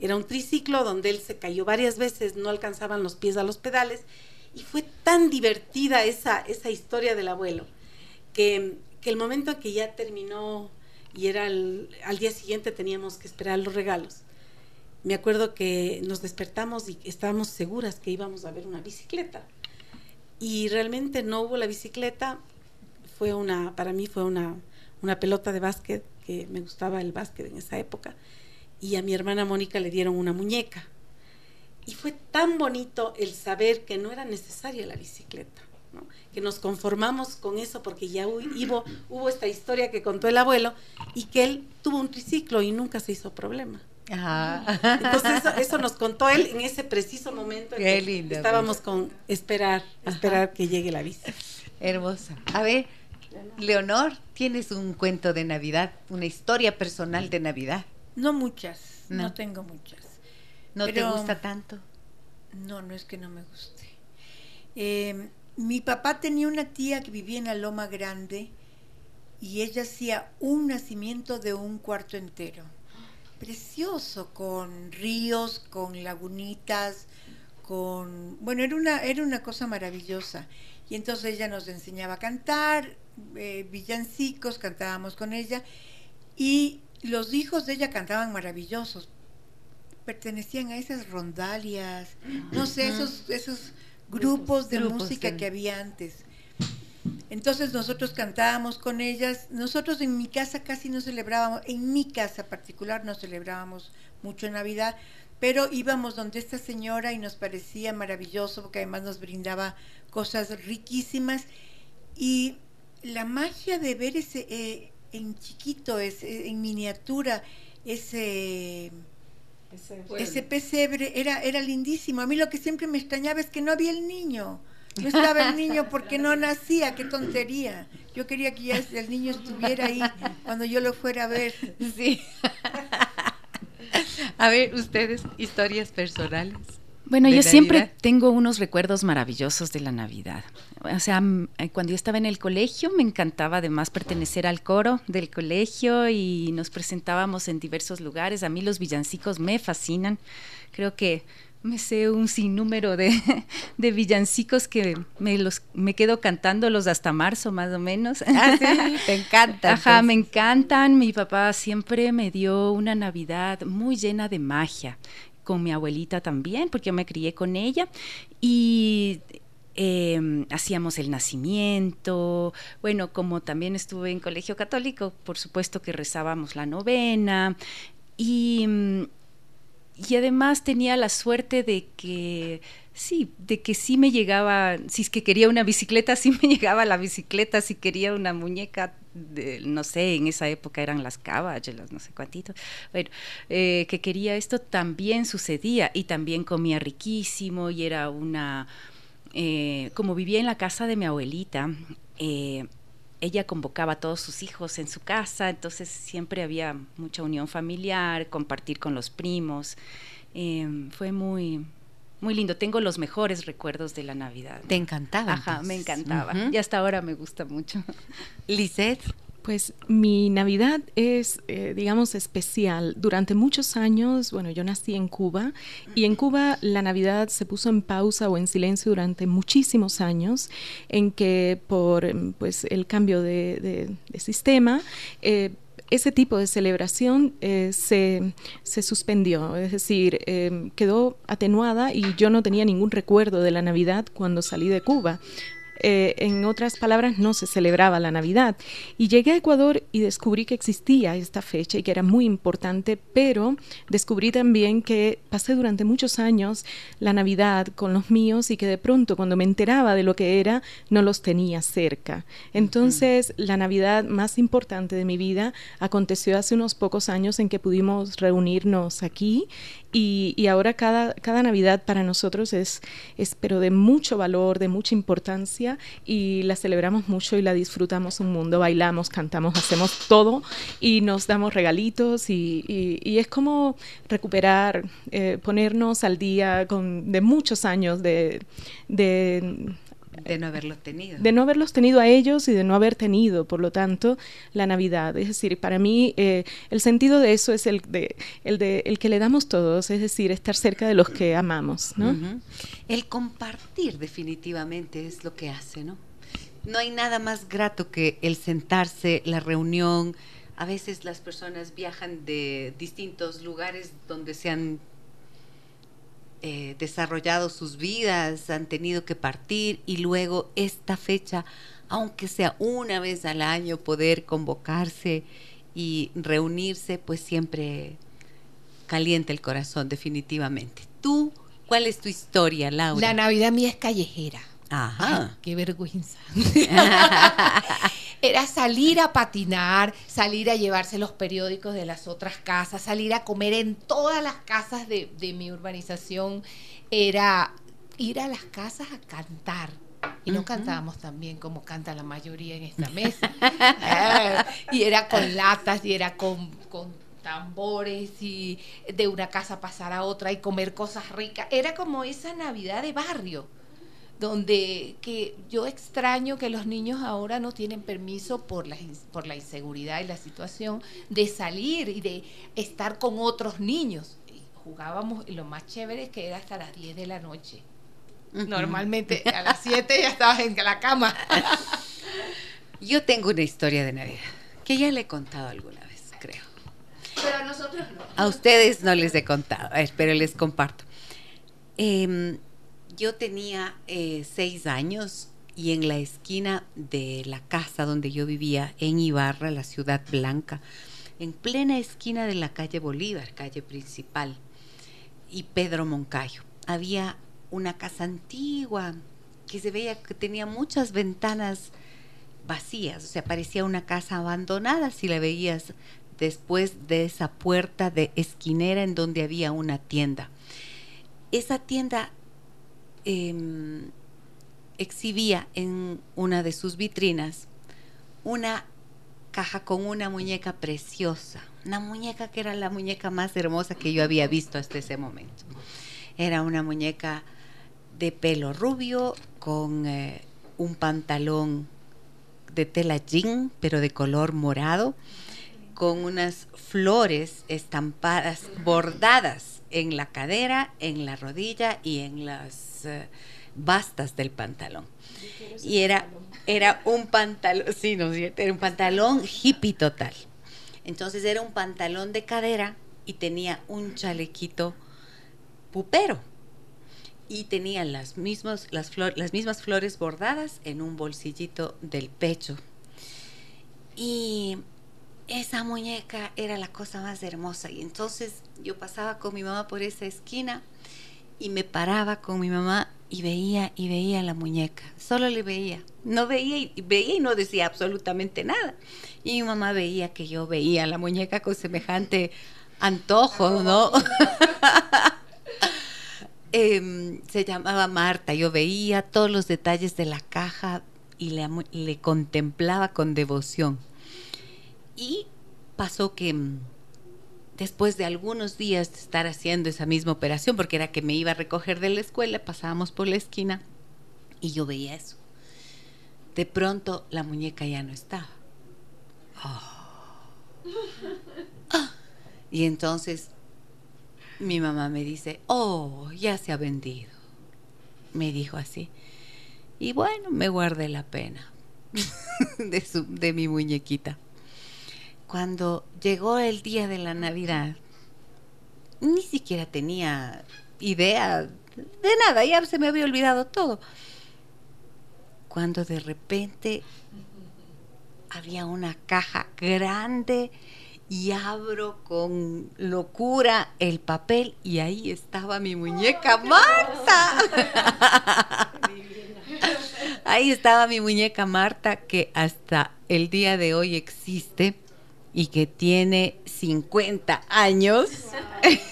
Era un triciclo donde él se cayó varias veces, no alcanzaban los pies a los pedales y fue tan divertida esa, esa historia del abuelo, que, el momento en que ya terminó y era al día siguiente teníamos que esperar los regalos, me acuerdo que nos despertamos y estábamos seguras que íbamos a ver una bicicleta. Y realmente no hubo la bicicleta, fue una, para mí fue una, una pelota de básquet, que me gustaba el básquet en esa época, y a mi hermana Mónica le dieron una muñeca. Y fue tan bonito el saber que no era necesaria la bicicleta, que nos conformamos con eso porque ya hubo, hubo esta historia que contó el abuelo y que él tuvo un triciclo y nunca se hizo problema. Entonces eso, nos contó él en ese preciso momento en que estábamos con esperar, esperar que llegue la bici. Hermosa. A ver, Leonor, ¿tienes un cuento de Navidad, una historia personal de Navidad? No muchas, no tengo muchas. ¿No te gusta tanto? No, no es que no me guste. Em, mi papá tenía una tía que vivía en la Loma Grande y ella hacía un nacimiento de un cuarto entero. Precioso, con ríos, con lagunitas, con... Bueno, era una, era una cosa maravillosa. Y entonces ella nos enseñaba a cantar, eh, villancicos, cantábamos con ella. Y los hijos de ella cantaban maravillosos, pertenecían a esas rondalias, no sé, esos, esos grupos de música que había antes. Entonces nosotros cantábamos con ellas. Nosotros en mi casa casi no celebrábamos, en mi casa particular no celebrábamos mucho Navidad, pero íbamos donde esta señora y nos parecía maravilloso porque además nos brindaba cosas riquísimas. Y la magia de ver ese eh, en chiquito, ese, en miniatura, ese ese, pesebre era, era lindísimo. A mí lo que siempre me extrañaba es que no había el niño. No estaba el niño porque no nacía, qué tontería. Yo quería que ya el niño estuviera ahí cuando yo lo fuera a ver. Sí. A ver, ustedes, historias personales. Bueno, yo siempre tengo unos recuerdos maravillosos de la Navidad. O sea, eh, cuando yo estaba en el colegio me encantaba además pertenecer al coro del colegio y nos presentábamos en diversos lugares. A mí los villancicos me fascinan. Creo que me sé un sinnúmero de, de villancicos que me los me quedo cantándolos hasta marzo más o menos. Ah, sí, te encantan. Ajá, me encantan. Mi papá siempre me dio una Navidad muy llena de magia con mi abuelita también, porque yo me crié con ella, y em, hacíamos el nacimiento, bueno, como también estuve en colegio católico, por supuesto que rezábamos la novena, y, y además tenía la suerte de que Sí, de que sí me llegaba, si es que quería una bicicleta, sí me llegaba la bicicleta, si quería una muñeca, no sé, en esa época eran las caballas, no sé cuántitos, bueno, eh, que quería esto también sucedía y también comía riquísimo y era una, eh, como vivía en la casa de mi abuelita, eh, ella convocaba a todos sus hijos en su casa, entonces siempre había mucha unión familiar, compartir con los primos, fue muy muy lindo. Tengo los mejores recuerdos de la Navidad. ¿Te encantaba? Ajá, me entonces? encantaba. Y hasta ahora me gusta mucho. Lisette, Pues mi Navidad es, eh, digamos, especial. Durante muchos años, bueno, yo nací en Cuba y en Cuba la Navidad se puso en pausa o en silencio durante muchísimos años, en que por em, pues, el cambio de, de- de sistema, eh, ese tipo de celebración eh, se, se suspendió, es decir, em, quedó atenuada y yo no tenía ningún recuerdo de la Navidad cuando salí de Cuba. Eh, en otras palabras, no se celebraba la Navidad. Y llegué a Ecuador y descubrí que existía esta fecha y que era muy importante, pero descubrí también que pasé durante muchos años la Navidad con los míos y que de pronto cuando me enteraba de lo que era, no los tenía cerca. Entonces, la Navidad más importante de mi vida aconteció hace unos pocos años en que pudimos reunirnos aquí y, ahora cada, cada Navidad para nosotros es, es, pero de mucho valor, de mucha importancia y la celebramos mucho y la disfrutamos un mundo, bailamos, cantamos, hacemos todo y nos damos regalitos y, y- es como recuperar, eh, ponernos al día con, de muchos años de de no haberlo tenido. de no haberlos tenido a ellos y de no haber tenido, por lo tanto, la Navidad. Es decir, para mí eh, el sentido de eso es el de, el de el que le damos todos, es decir, estar cerca de los que amamos, ¿no? El compartir definitivamente es lo que hace, ¿no? No hay nada más grato que el sentarse, la reunión. A veces las personas viajan de distintos lugares donde se han eh, desarrollado sus vidas, han tenido que partir y luego esta fecha, aunque sea una vez al año, poder convocarse y reunirse, pues siempre calienta el corazón, definitivamente. ¿Tú cuál es tu historia, Laura? La Navidad mía es callejera. Ajá. Ay, qué vergüenza. Era salir a patinar, salir a llevarse los periódicos de las otras casas, salir a comer en todas las casas de, de mi urbanización. Era ir a las casas a cantar. Y no cantábamos tan bien como canta la mayoría en esta mesa. Eh, y era con latas, y era con, con tambores, y de una casa pasar a otra y comer cosas ricas. Era como esa Navidad de barrio donde que yo extraño que los niños ahora no tienen permiso por la, por la inseguridad y la situación de salir y de estar con otros niños. Y jugábamos, y lo más chévere es que era hasta las 10 de la noche. Normalmente a las 7 ya estabas en la cama. Yo tengo una historia de Navidad que ya le he contado alguna vez, creo. Pero a nosotros no. A ustedes no les he contado, a ver, pero les comparto. Em, yo tenía eh, seis años y en la esquina de la casa donde yo vivía, en Ibarra, la ciudad blanca, en plena esquina de la calle Bolívar, calle principal, y Pedro Moncayo, había una casa antigua que se veía que tenía muchas ventanas vacías, o sea, parecía una casa abandonada si la veías después de esa puerta de esquinera en donde había una tienda. Esa tienda em, exhibía en una de sus vitrinas una caja con una muñeca preciosa, una muñeca que era la muñeca más hermosa que yo había visto hasta ese momento. Era una muñeca de pelo rubio con eh, un pantalón de tela jean, pero de color morado, con unas flores estampadas, bordadas en la cadera, en la rodilla y en las eh, bastas del pantalón. Y era, era un pantalón, sí, ¿no cierto? Era un pantalón hippie total. Entonces era un pantalón de cadera y tenía un chalequito pupero. Y tenía las, mismos, las, flor- las mismas flores bordadas en un bolsillito del pecho. Y esa muñeca era la cosa más hermosa. Y entonces yo pasaba con mi mamá por esa esquina y me paraba con mi mamá y veía y veía la muñeca. Solo le veía. No veía y veía y no decía absolutamente nada. Y mi mamá veía que yo veía la muñeca con semejante antojo, ¿no? Em, se llamaba Marta. Yo veía todos los detalles de la caja y le, le contemplaba con devoción. Y pasó que mm, después de algunos días de estar haciendo esa misma operación, porque era que me iba a recoger de la escuela, pasábamos por la esquina y yo veía eso. De pronto la muñeca ya no estaba. Ah. Y entonces mi mamá me dice, oh, ya se ha vendido. Me dijo así. Y bueno, me guardé la pena de, su, de mi muñequita. Cuando llegó el día de la Navidad, ni siquiera tenía idea de nada, ya se me había olvidado todo. Cuando de repente había una caja grande y abro con locura el papel y ahí estaba mi muñeca Marta. ahí estaba mi muñeca Marta que hasta el día de hoy existe y que tiene 50 años.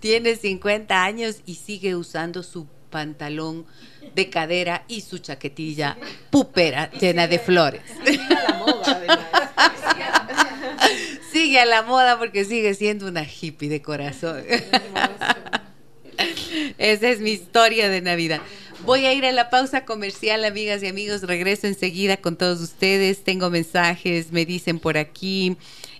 tiene 50 años y sigue usando su pantalón de cadera y su chaquetilla pupera llena de flores. sigue a la moda porque sigue siendo una hippie de corazón. Esa es mi historia de Navidad. Voy a ir a la pausa comercial, amigas y amigos. Regreso enseguida con todos ustedes. Tengo mensajes, me dicen por aquí.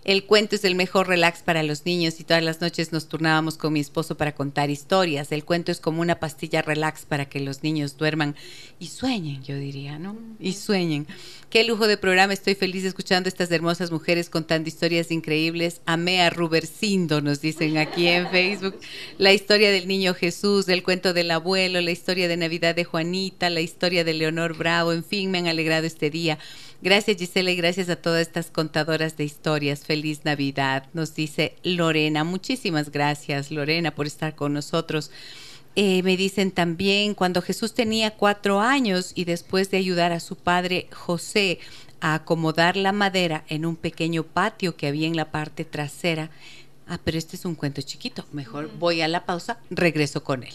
El cuento es el mejor relax para los niños y todas las noches nos turnábamos con mi esposo para contar historias. El cuento es como una pastilla relax para que los niños duerman y sueñen, yo diría, ¿no? Y sueñen. Qué lujo de programa, estoy feliz escuchando estas hermosas mujeres contando historias increíbles. Amé a Rubercindo, nos dicen aquí en Facebook. La historia del niño Jesús, el cuento del abuelo, la historia de Navidad de Juanita, la historia de Leonor Bravo, en fin, me han alegrado este día. Gracias Gisela y gracias a todas estas contadoras de historias. Feliz Navidad, nos dice Lorena. Muchísimas gracias Lorena por estar con nosotros. Eh, me dicen también cuando Jesús tenía cuatro años y después de ayudar a su padre José a acomodar la madera en un pequeño patio que había en la parte trasera. Ah, pero este es un cuento chiquito. Mejor voy a la pausa, regreso con él.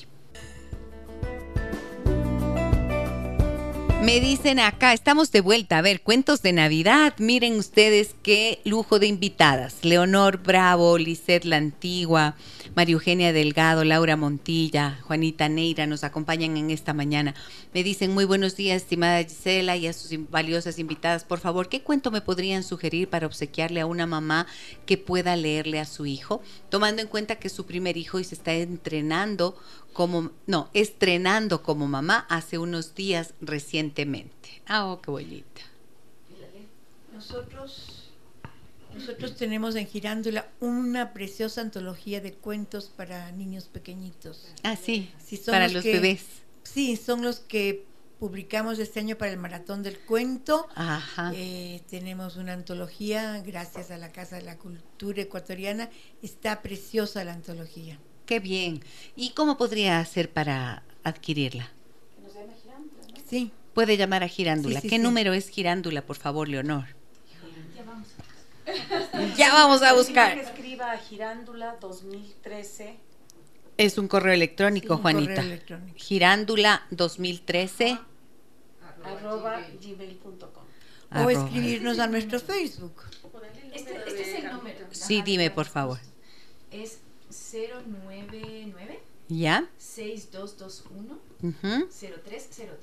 Me dicen acá, estamos de vuelta. A ver, cuentos de Navidad. Miren ustedes qué lujo de invitadas. Leonor Bravo, Lisette La Antigua, María Eugenia Delgado, Laura Montilla, Juanita Neira nos acompañan en esta mañana. Me dicen muy buenos días, estimada Gisela, y a sus valiosas invitadas. Por favor, ¿qué cuento me podrían sugerir para obsequiarle a una mamá que pueda leerle a su hijo? Tomando en cuenta que es su primer hijo y se está entrenando como, no, estrenando como mamá hace unos días recientemente. Ah, oh, qué bonita. Nosotros, nosotros tenemos en Girándula una preciosa antología de cuentos para niños pequeñitos. Ah, sí, para los, bebés. Sí, son los que publicamos este año para el Maratón del Cuento. Ajá. Eh, tenemos una antología, gracias a la Casa de la Cultura Ecuatoriana. Está preciosa la antología. Qué bien. ¿Y cómo podría hacer para adquirirla? Sí. Puede llamar a Girándula. ¿Qué número es Girándula, por favor, Leonor? Ya vamos a buscar. Que escriba a Girándula 2013. Es un correo electrónico, Juanita. Correo electrónico. Girándula 2013 arroba gmail.com. O escribirnos a nuestro Facebook. Este, este es el número. Sí, dime, por favor. Es 099 ¿Ya? 6221 Ujú. 0303.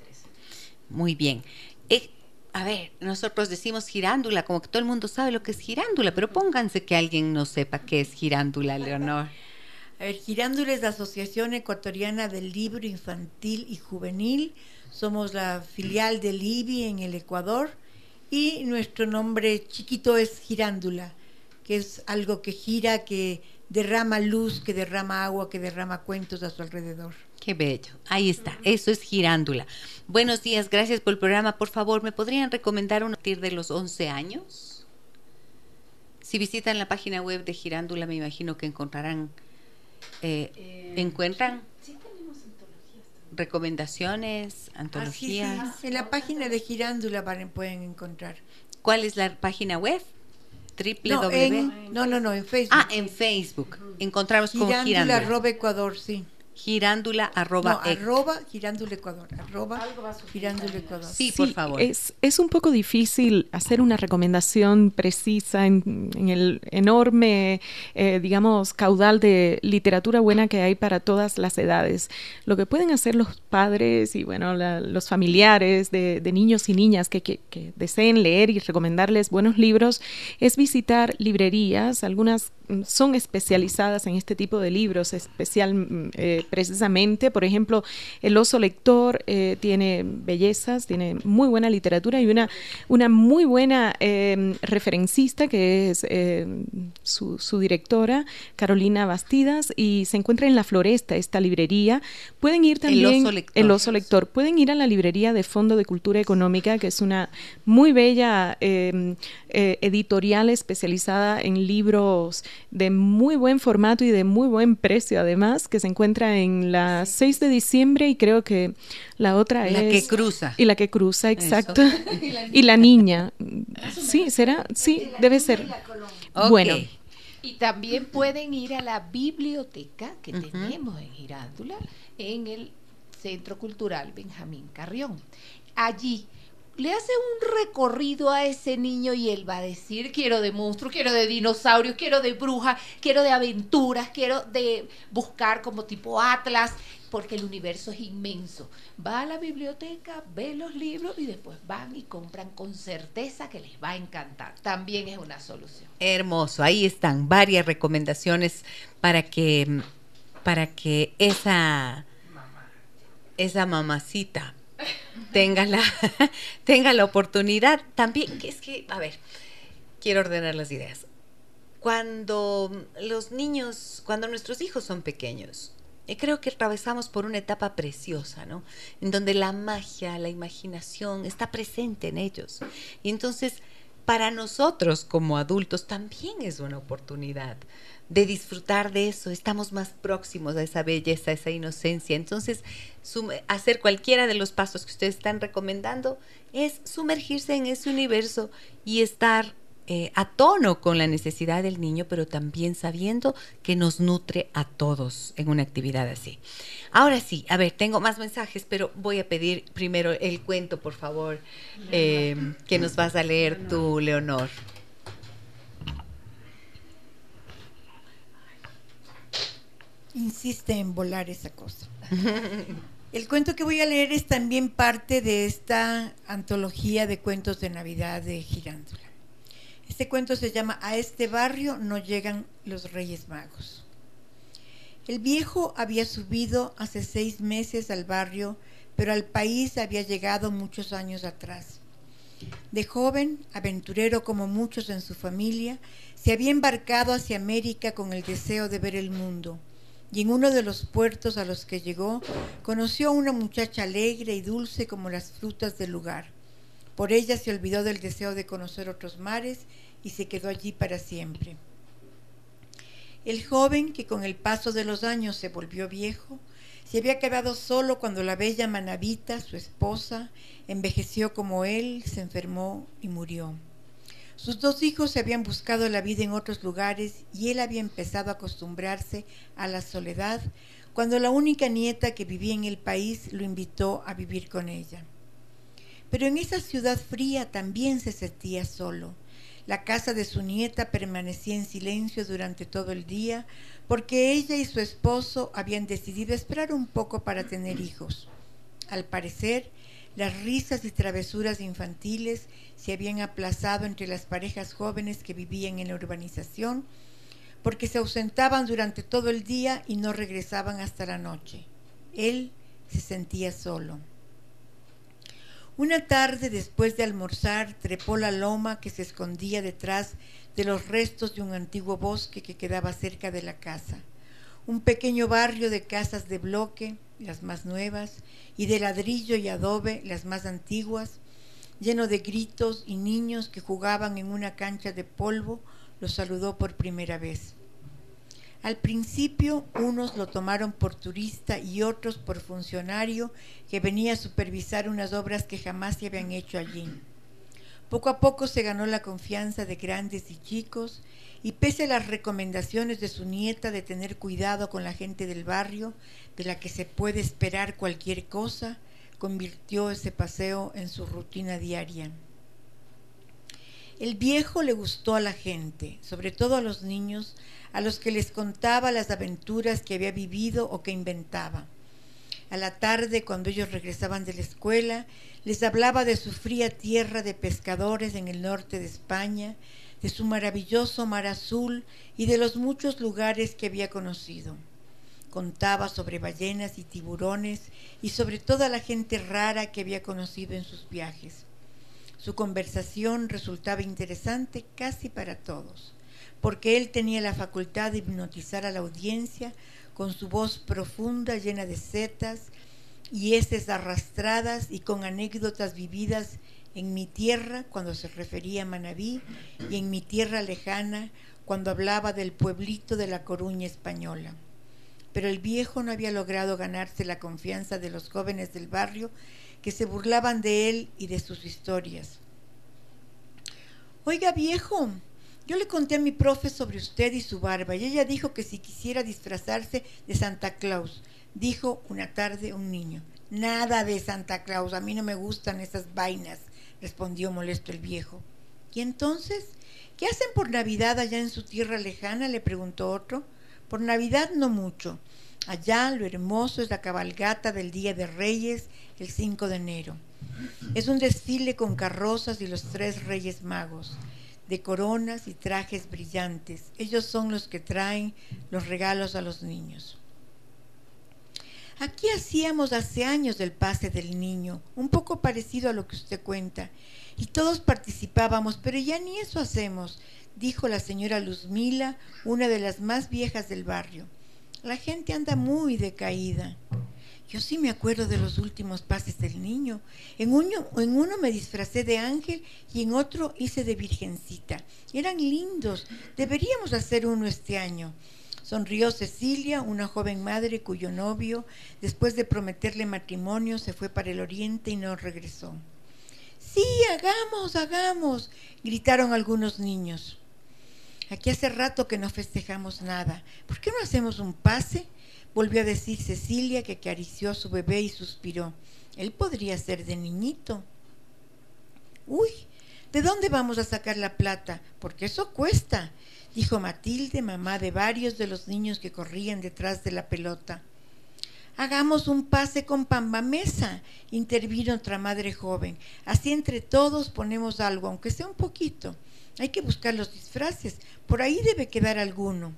Muy bien. Eh, a ver, nosotros decimos girándula, como que todo el mundo sabe lo que es girándula, pero pónganse que alguien no sepa qué es girándula, Leonor. A ver, Girándula es la Asociación Ecuatoriana del Libro Infantil y Juvenil. Somos la filial del IBI en el Ecuador y nuestro nombre chiquito es Girándula, que es algo que gira, que derrama luz, que derrama agua, que derrama cuentos a su alrededor. Qué bello. Ahí está. Eso es girándula. Buenos días, gracias por el programa. Por favor, ¿me podrían recomendar uno a partir de los 11 años? Si visitan la página web de Girándula, me imagino que encontrarán, eh, encuentran recomendaciones, Así antologías. sí, en la página de Girándula pueden encontrar. ¿Cuál es la página web? Triple No, W. en- no, no, no, en Facebook. Ah, en Facebook. Encontramos como Girándula Girándula. Ecuador, sí. Girándula arroba, no, arroba girándula Ecuador. Arroba girándula Ecuador. Sí, por favor. Es, es un poco difícil hacer una recomendación precisa en, en el enorme, eh, digamos, caudal de literatura buena que hay para todas las edades. Lo que pueden hacer los padres y, bueno, la, los familiares de, de, niños y niñas que, que, que deseen leer y recomendarles buenos libros es visitar librerías, algunas son especializadas en este tipo de libros, especial eh, precisamente, por ejemplo, El oso lector eh, tiene bellezas, tiene muy buena literatura y una, una muy buena eh, referencista que es eh, su, su, directora, Carolina Bastidas, y se encuentra en La Floresta, esta librería. Pueden ir también... El oso lector. El oso lector. Pueden ir a la librería de Fondo de Cultura Económica, que es una muy bella editorial especializada en libros de muy buen formato y de muy buen precio además, que se encuentra en la 6 de diciembre y creo que la otra la es... La que cruza. Y la que cruza, exacto. y la niña. Sí, será, sí, debe ser. Okay. Bueno. Y también pueden ir a la biblioteca que uh -huh. tenemos en Girándula, en el Centro Cultural Benjamín Carrión. Allí le hace un recorrido a ese niño y él va a decir, quiero de monstruos, quiero de dinosaurios, quiero de brujas, quiero de aventuras, quiero de buscar como tipo Atlas, porque el universo es inmenso. Va a la biblioteca, ve los libros y después van y compran con certeza que les va a encantar. También es una solución. Hermoso, ahí están varias recomendaciones para que para que esa esa mamacita tenga la, tenga la oportunidad también, que es que, a ver, quiero ordenar las ideas. Cuando los niños, cuando nuestros hijos son pequeños, y creo que atravesamos por una etapa preciosa, ¿no? En donde la magia, la imaginación está presente en ellos. Y entonces, para nosotros como adultos también es una oportunidad de disfrutar de eso, estamos más próximos a esa belleza, a esa inocencia. Entonces, hacer cualquiera de los pasos que ustedes están recomendando es sumergirse en ese universo y estar eh, a tono con la necesidad del niño, pero también sabiendo que nos nutre a todos en una actividad así. Ahora sí, a ver, tengo más mensajes, pero voy a pedir primero el cuento, por favor, eh, que nos vas a leer tú, Leonor. Insiste en volar esa cosa. El cuento que voy a leer es también parte de esta antología de cuentos de Navidad de Girándula. Este cuento se llama A este barrio no llegan los Reyes Magos. El viejo había subido hace seis meses al barrio, pero al país había llegado muchos años atrás. De joven, aventurero como muchos en su familia, se había embarcado hacia América con el deseo de ver el mundo y en uno de los puertos a los que llegó conoció a una muchacha alegre y dulce como las frutas del lugar. Por ella se olvidó del deseo de conocer otros mares y se quedó allí para siempre. El joven, que con el paso de los años se volvió viejo, se había quedado solo cuando la bella Manavita, su esposa, envejeció como él, se enfermó y murió. Sus dos hijos se habían buscado la vida en otros lugares y él había empezado a acostumbrarse a la soledad cuando la única nieta que vivía en el país lo invitó a vivir con ella. Pero en esa ciudad fría también se sentía solo. La casa de su nieta permanecía en silencio durante todo el día porque ella y su esposo habían decidido esperar un poco para tener hijos. Al parecer, las risas y travesuras infantiles se habían aplazado entre las parejas jóvenes que vivían en la urbanización porque se ausentaban durante todo el día y no regresaban hasta la noche. Él se sentía solo. Una tarde después de almorzar trepó la loma que se escondía detrás de los restos de un antiguo bosque que quedaba cerca de la casa. Un pequeño barrio de casas de bloque, las más nuevas, y de ladrillo y adobe, las más antiguas, lleno de gritos y niños que jugaban en una cancha de polvo, lo saludó por primera vez. Al principio unos lo tomaron por turista y otros por funcionario que venía a supervisar unas obras que jamás se habían hecho allí. Poco a poco se ganó la confianza de grandes y chicos y pese a las recomendaciones de su nieta de tener cuidado con la gente del barrio, de la que se puede esperar cualquier cosa, convirtió ese paseo en su rutina diaria. El viejo le gustó a la gente, sobre todo a los niños, a los que les contaba las aventuras que había vivido o que inventaba. A la tarde, cuando ellos regresaban de la escuela, les hablaba de su fría tierra de pescadores en el norte de España, de su maravilloso mar azul y de los muchos lugares que había conocido. Contaba sobre ballenas y tiburones y sobre toda la gente rara que había conocido en sus viajes. Su conversación resultaba interesante casi para todos, porque él tenía la facultad de hipnotizar a la audiencia con su voz profunda llena de setas y heces arrastradas y con anécdotas vividas en mi tierra cuando se refería a Manabí y en mi tierra lejana cuando hablaba del pueblito de la Coruña española. Pero el viejo no había logrado ganarse la confianza de los jóvenes del barrio que se burlaban de él y de sus historias. Oiga viejo, yo le conté a mi profe sobre usted y su barba y ella dijo que si quisiera disfrazarse de Santa Claus, dijo una tarde un niño. Nada de Santa Claus, a mí no me gustan esas vainas respondió molesto el viejo. ¿Y entonces? ¿Qué hacen por Navidad allá en su tierra lejana? le preguntó otro. Por Navidad no mucho. Allá lo hermoso es la cabalgata del Día de Reyes, el 5 de enero. Es un desfile con carrozas y los tres reyes magos, de coronas y trajes brillantes. Ellos son los que traen los regalos a los niños. Aquí hacíamos hace años el pase del niño, un poco parecido a lo que usted cuenta, y todos participábamos, pero ya ni eso hacemos, dijo la señora Luzmila, una de las más viejas del barrio. La gente anda muy decaída. Yo sí me acuerdo de los últimos pases del niño. En uno, en uno me disfracé de ángel y en otro hice de virgencita. Eran lindos. Deberíamos hacer uno este año. Sonrió Cecilia, una joven madre cuyo novio, después de prometerle matrimonio, se fue para el oriente y no regresó. Sí, hagamos, hagamos, gritaron algunos niños. Aquí hace rato que no festejamos nada. ¿Por qué no hacemos un pase? Volvió a decir Cecilia, que acarició a su bebé y suspiró. Él podría ser de niñito. Uy, ¿de dónde vamos a sacar la plata? Porque eso cuesta dijo Matilde, mamá de varios de los niños que corrían detrás de la pelota. Hagamos un pase con pambamesa, intervino otra madre joven. Así entre todos ponemos algo, aunque sea un poquito. Hay que buscar los disfraces, por ahí debe quedar alguno.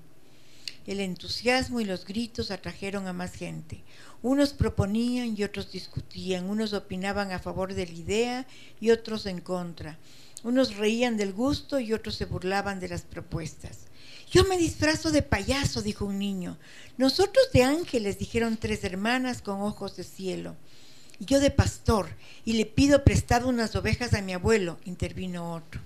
El entusiasmo y los gritos atrajeron a más gente. Unos proponían y otros discutían, unos opinaban a favor de la idea y otros en contra. Unos reían del gusto y otros se burlaban de las propuestas. Yo me disfrazo de payaso, dijo un niño. Nosotros de ángeles, dijeron tres hermanas con ojos de cielo. Y yo de pastor, y le pido prestado unas ovejas a mi abuelo, intervino otro.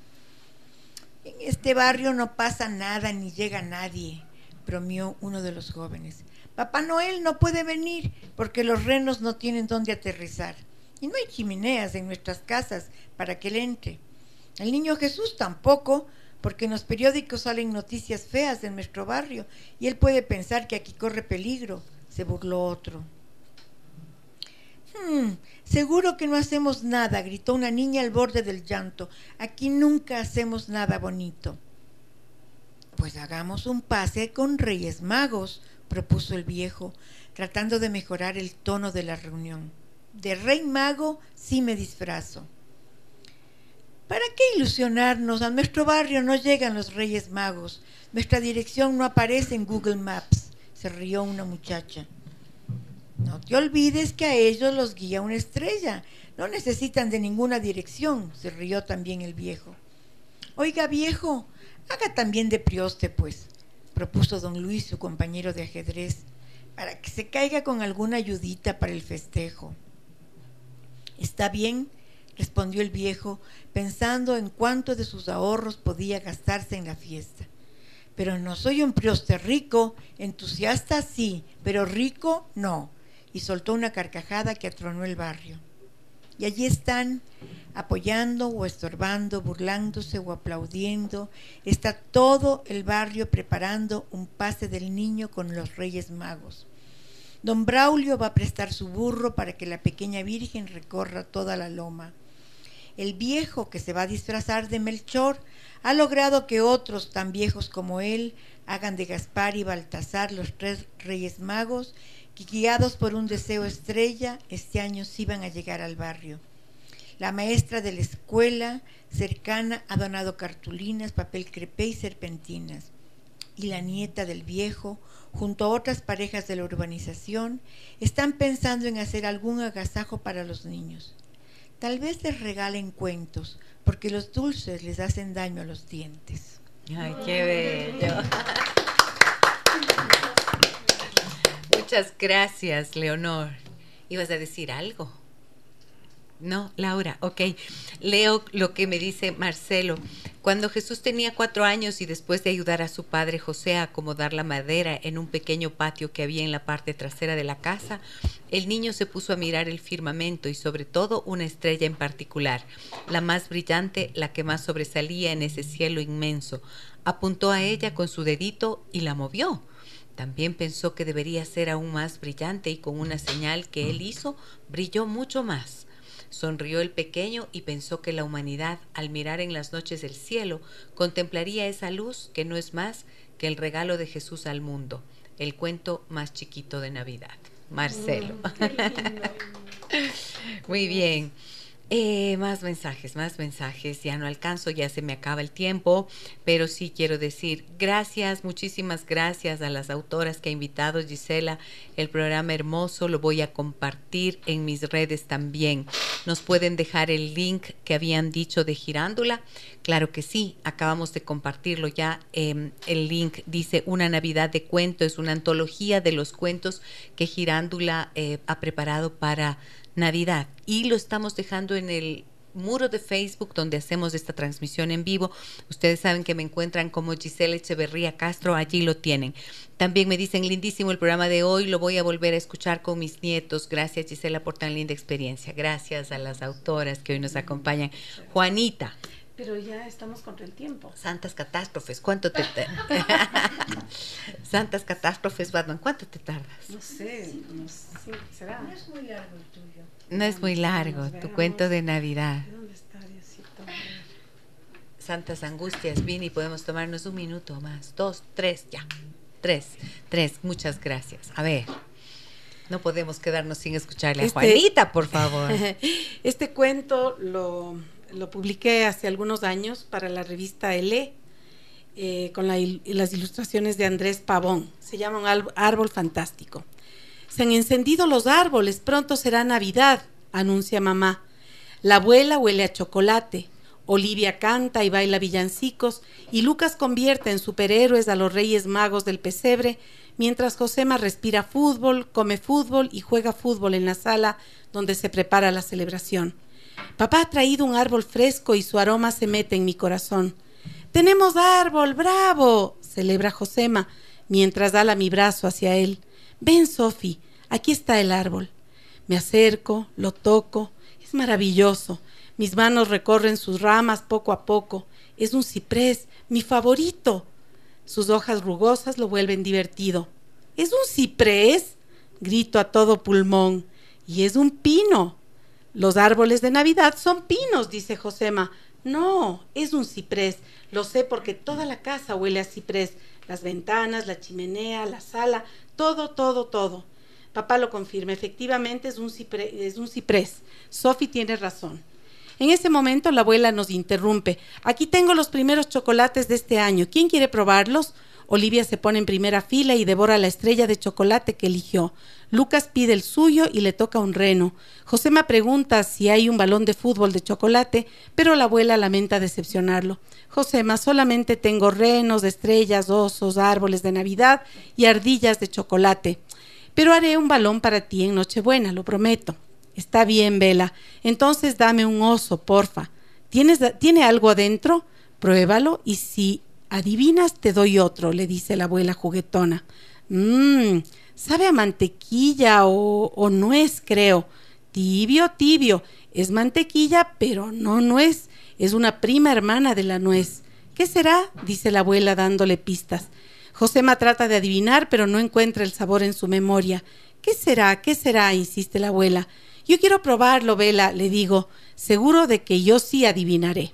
En este barrio no pasa nada ni llega nadie, bromeó uno de los jóvenes. Papá Noel no puede venir porque los renos no tienen dónde aterrizar. Y no hay chimeneas en nuestras casas para que él entre. El niño Jesús tampoco, porque en los periódicos salen noticias feas de nuestro barrio y él puede pensar que aquí corre peligro, se burló otro. Hmm, seguro que no hacemos nada, gritó una niña al borde del llanto. Aquí nunca hacemos nada bonito. Pues hagamos un pase con Reyes Magos, propuso el viejo, tratando de mejorar el tono de la reunión. De rey mago sí me disfrazo. ¿Para qué ilusionarnos? A nuestro barrio no llegan los Reyes Magos. Nuestra dirección no aparece en Google Maps, se rió una muchacha. No te olvides que a ellos los guía una estrella. No necesitan de ninguna dirección, se rió también el viejo. Oiga, viejo, haga también de prioste, pues, propuso don Luis, su compañero de ajedrez, para que se caiga con alguna ayudita para el festejo. Está bien, respondió el viejo, pensando en cuánto de sus ahorros podía gastarse en la fiesta. Pero no soy un prioste rico, entusiasta sí, pero rico no. Y soltó una carcajada que atronó el barrio. Y allí están, apoyando o estorbando, burlándose o aplaudiendo. Está todo el barrio preparando un pase del niño con los Reyes Magos. Don Braulio va a prestar su burro para que la pequeña Virgen recorra toda la loma. El viejo que se va a disfrazar de Melchor ha logrado que otros tan viejos como él hagan de Gaspar y Baltasar los tres Reyes Magos que guiados por un deseo estrella este año sí van a llegar al barrio. La maestra de la escuela cercana ha donado cartulinas, papel crepé y serpentinas. Y la nieta del viejo, junto a otras parejas de la urbanización, están pensando en hacer algún agasajo para los niños. Tal vez les regalen cuentos, porque los dulces les hacen daño a los dientes. Ay, qué bello. Muchas gracias, Leonor. ¿Ibas a decir algo? No, Laura, ok. Leo lo que me dice Marcelo. Cuando Jesús tenía cuatro años y después de ayudar a su padre José a acomodar la madera en un pequeño patio que había en la parte trasera de la casa, el niño se puso a mirar el firmamento y sobre todo una estrella en particular, la más brillante, la que más sobresalía en ese cielo inmenso. Apuntó a ella con su dedito y la movió. También pensó que debería ser aún más brillante y con una señal que él hizo, brilló mucho más. Sonrió el pequeño y pensó que la humanidad, al mirar en las noches del cielo, contemplaría esa luz que no es más que el regalo de Jesús al mundo, el cuento más chiquito de Navidad. Marcelo. Muy bien. Eh, más mensajes, más mensajes. Ya no alcanzo, ya se me acaba el tiempo, pero sí quiero decir gracias, muchísimas gracias a las autoras que ha invitado Gisela. El programa hermoso lo voy a compartir en mis redes también. Nos pueden dejar el link que habían dicho de Girándula. Claro que sí, acabamos de compartirlo ya. Em, el link dice Una Navidad de Cuento, es una antología de los cuentos que Girándula eh, ha preparado para Navidad y lo estamos dejando en el muro de Facebook donde hacemos esta transmisión en vivo. Ustedes saben que me encuentran como Gisela Echeverría Castro, allí lo tienen. También me dicen lindísimo el programa de hoy, lo voy a volver a escuchar con mis nietos. Gracias Gisela por tan linda experiencia. Gracias a las autoras que hoy nos acompañan. Juanita. Pero ya estamos contra el tiempo. Santas catástrofes, ¿cuánto te Santas catástrofes, Batman, ¿cuánto te tardas? No sé, no sé, será. No es muy largo el tuyo. No es muy largo, tu cuento de Navidad. ¿Dónde está Diosito? Santas angustias, Vini, podemos tomarnos un minuto más. Dos, tres, ya. Tres, tres, muchas gracias. A ver. No podemos quedarnos sin escucharle a Este- Juanita, por favor. Este cuento lo, lo publiqué hace algunos años para la revista Ele, eh, con las ilustraciones de Andrés Pavón. Se llama Un árbol fantástico. Se han encendido los árboles, pronto será Navidad, anuncia mamá. La abuela huele a chocolate. Olivia canta y baila villancicos y Lucas convierte en superhéroes a los reyes magos del pesebre, mientras Josema respira fútbol, come fútbol y juega fútbol en la sala donde se prepara la celebración. Papá ha traído un árbol fresco y su aroma se mete en mi corazón. Tenemos árbol, bravo, celebra Josema, mientras ala mi brazo hacia él. Ven, Sofi, aquí está el árbol. Me acerco, lo toco, es maravilloso. Mis manos recorren sus ramas poco a poco. Es un ciprés, mi favorito. Sus hojas rugosas lo vuelven divertido. ¿Es un ciprés? Grito a todo pulmón. Y es un pino. Los árboles de Navidad son pinos, dice Josema. No, es un ciprés. Lo sé porque toda la casa huele a ciprés. Las ventanas, la chimenea, la sala, todo, todo, todo. Papá lo confirma, efectivamente es un ciprés. Es un ciprés. Sophie tiene razón. En ese momento la abuela nos interrumpe. Aquí tengo los primeros chocolates de este año. ¿Quién quiere probarlos? Olivia se pone en primera fila y devora la estrella de chocolate que eligió. Lucas pide el suyo y le toca un reno. Josema pregunta si hay un balón de fútbol de chocolate, pero la abuela lamenta decepcionarlo. Josema, solamente tengo renos, estrellas, osos, árboles de Navidad y ardillas de chocolate. Pero haré un balón para ti en Nochebuena, lo prometo. Está bien, Vela. Entonces dame un oso, porfa. ¿Tienes, ¿Tiene algo adentro? Pruébalo y si adivinas te doy otro, le dice la abuela juguetona. Mmm, sabe a mantequilla o, o nuez, creo. Tibio, tibio. Es mantequilla, pero no nuez. Es una prima hermana de la nuez. ¿Qué será? dice la abuela dándole pistas. Josema trata de adivinar, pero no encuentra el sabor en su memoria. ¿Qué será? ¿Qué será? insiste la abuela. Yo quiero probarlo, Vela, le digo, seguro de que yo sí adivinaré.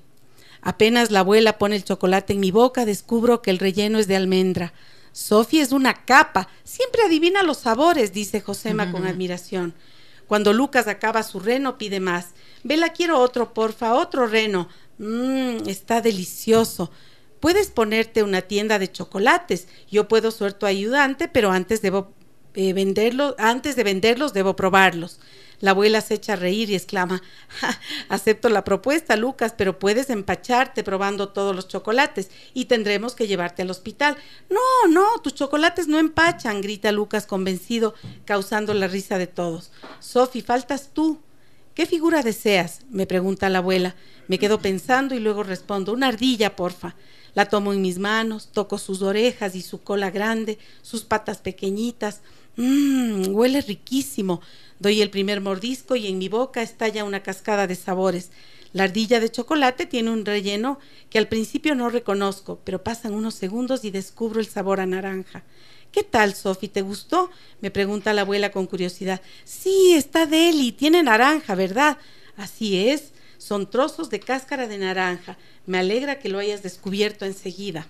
Apenas la abuela pone el chocolate en mi boca, descubro que el relleno es de almendra. Sofía es una capa, siempre adivina los sabores, dice Josema con admiración. Cuando Lucas acaba su reno, pide más. Vela, quiero otro, porfa, otro reno. Mmm, está delicioso. Puedes ponerte una tienda de chocolates. Yo puedo ser tu ayudante, pero antes debo eh, venderlos, antes de venderlos debo probarlos. La abuela se echa a reír y exclama Acepto la propuesta, Lucas, pero puedes empacharte probando todos los chocolates y tendremos que llevarte al hospital. No, no, tus chocolates no empachan, grita Lucas convencido, causando la risa de todos. Sophie, faltas tú. ¿Qué figura deseas? me pregunta la abuela. Me quedo pensando y luego respondo Una ardilla, porfa. La tomo en mis manos, toco sus orejas y su cola grande, sus patas pequeñitas. Mmm, huele riquísimo. Doy el primer mordisco y en mi boca estalla una cascada de sabores. La ardilla de chocolate tiene un relleno que al principio no reconozco, pero pasan unos segundos y descubro el sabor a naranja. ¿Qué tal, Sophie? ¿Te gustó? me pregunta la abuela con curiosidad. Sí, está deli, tiene naranja, ¿verdad? Así es, son trozos de cáscara de naranja. Me alegra que lo hayas descubierto enseguida.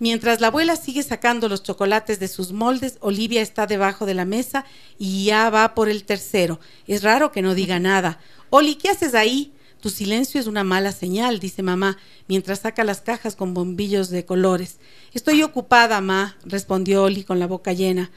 Mientras la abuela sigue sacando los chocolates de sus moldes, Olivia está debajo de la mesa y ya va por el tercero. Es raro que no diga nada. Oli, ¿qué haces ahí? Tu silencio es una mala señal, dice mamá, mientras saca las cajas con bombillos de colores. Estoy ocupada, ma, respondió Oli con la boca llena.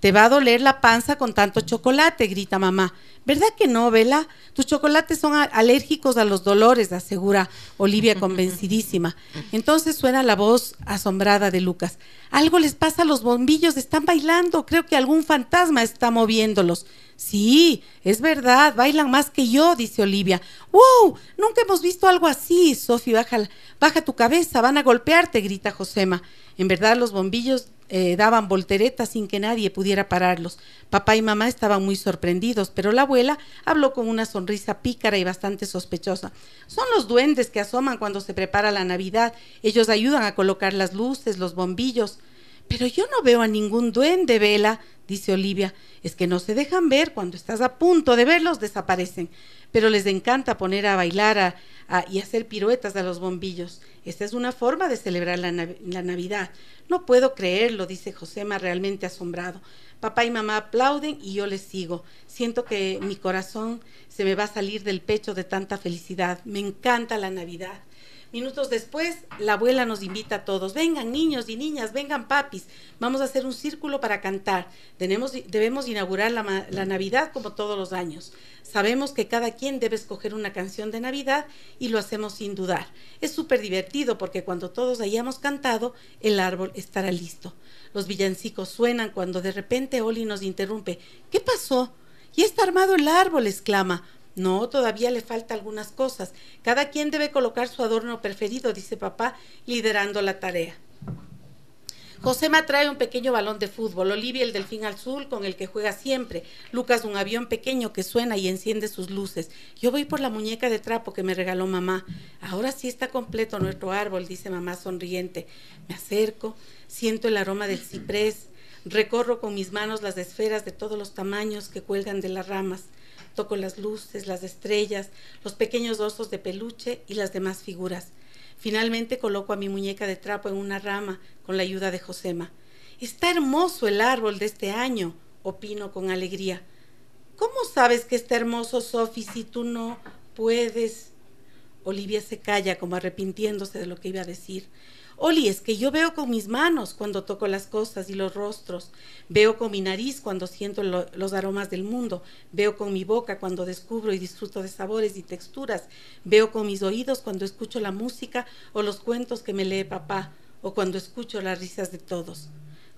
Te va a doler la panza con tanto chocolate, grita mamá. ¿Verdad que no, Vela? Tus chocolates son alérgicos a los dolores, asegura Olivia convencidísima. Entonces suena la voz asombrada de Lucas. Algo les pasa a los bombillos, están bailando. Creo que algún fantasma está moviéndolos. Sí, es verdad, bailan más que yo, dice Olivia. ¡Wow! Nunca hemos visto algo así. Sofi, baja, baja tu cabeza, van a golpearte, grita Josema. En verdad, los bombillos eh, daban volteretas sin que nadie pudiera pararlos. Papá y mamá estaban muy sorprendidos, pero la abuela habló con una sonrisa pícara y bastante sospechosa. Son los duendes que asoman cuando se prepara la Navidad. Ellos ayudan a colocar las luces, los bombillos. Pero yo no veo a ningún duende, Vela, dice Olivia. Es que no se dejan ver, cuando estás a punto de verlos desaparecen. Pero les encanta poner a bailar y hacer piruetas a los bombillos. Esta es una forma de celebrar la, la Navidad. No puedo creerlo, dice Josema realmente asombrado. Papá y mamá aplauden y yo les sigo. Siento que mi corazón se me va a salir del pecho de tanta felicidad. Me encanta la Navidad. Minutos después, la abuela nos invita a todos. Vengan niños y niñas, vengan papis. Vamos a hacer un círculo para cantar. debemos inaugurar la, la Navidad como todos los años. Sabemos que cada quien debe escoger una canción de Navidad y lo hacemos sin dudar. Es súper divertido porque cuando todos hayamos cantado, el árbol estará listo. Los villancicos suenan cuando de repente Oli nos interrumpe. ¿Qué pasó? Ya está armado el árbol, exclama. No, todavía le falta algunas cosas. Cada quien debe colocar su adorno preferido, dice papá, liderando la tarea. Josema trae un pequeño balón de fútbol, Olivia el delfín azul con el que juega siempre, Lucas un avión pequeño que suena y enciende sus luces. Yo voy por la muñeca de trapo que me regaló mamá. Ahora sí está completo nuestro árbol, dice mamá sonriente. Me acerco, siento el aroma del ciprés, recorro con mis manos las esferas de todos los tamaños que cuelgan de las ramas. Toco las luces, las estrellas, los pequeños osos de peluche y las demás figuras. Finalmente coloco a mi muñeca de trapo en una rama con la ayuda de Josema. Está hermoso el árbol de este año, opino con alegría. ¿Cómo sabes que está hermoso, Sophie, si tú no puedes? Olivia se calla como arrepintiéndose de lo que iba a decir. Oli, es que yo veo con mis manos cuando toco las cosas y los rostros, veo con mi nariz cuando siento los aromas del mundo, veo con mi boca cuando descubro y disfruto de sabores y texturas, veo con mis oídos cuando escucho la música o los cuentos que me lee papá, o cuando escucho las risas de todos.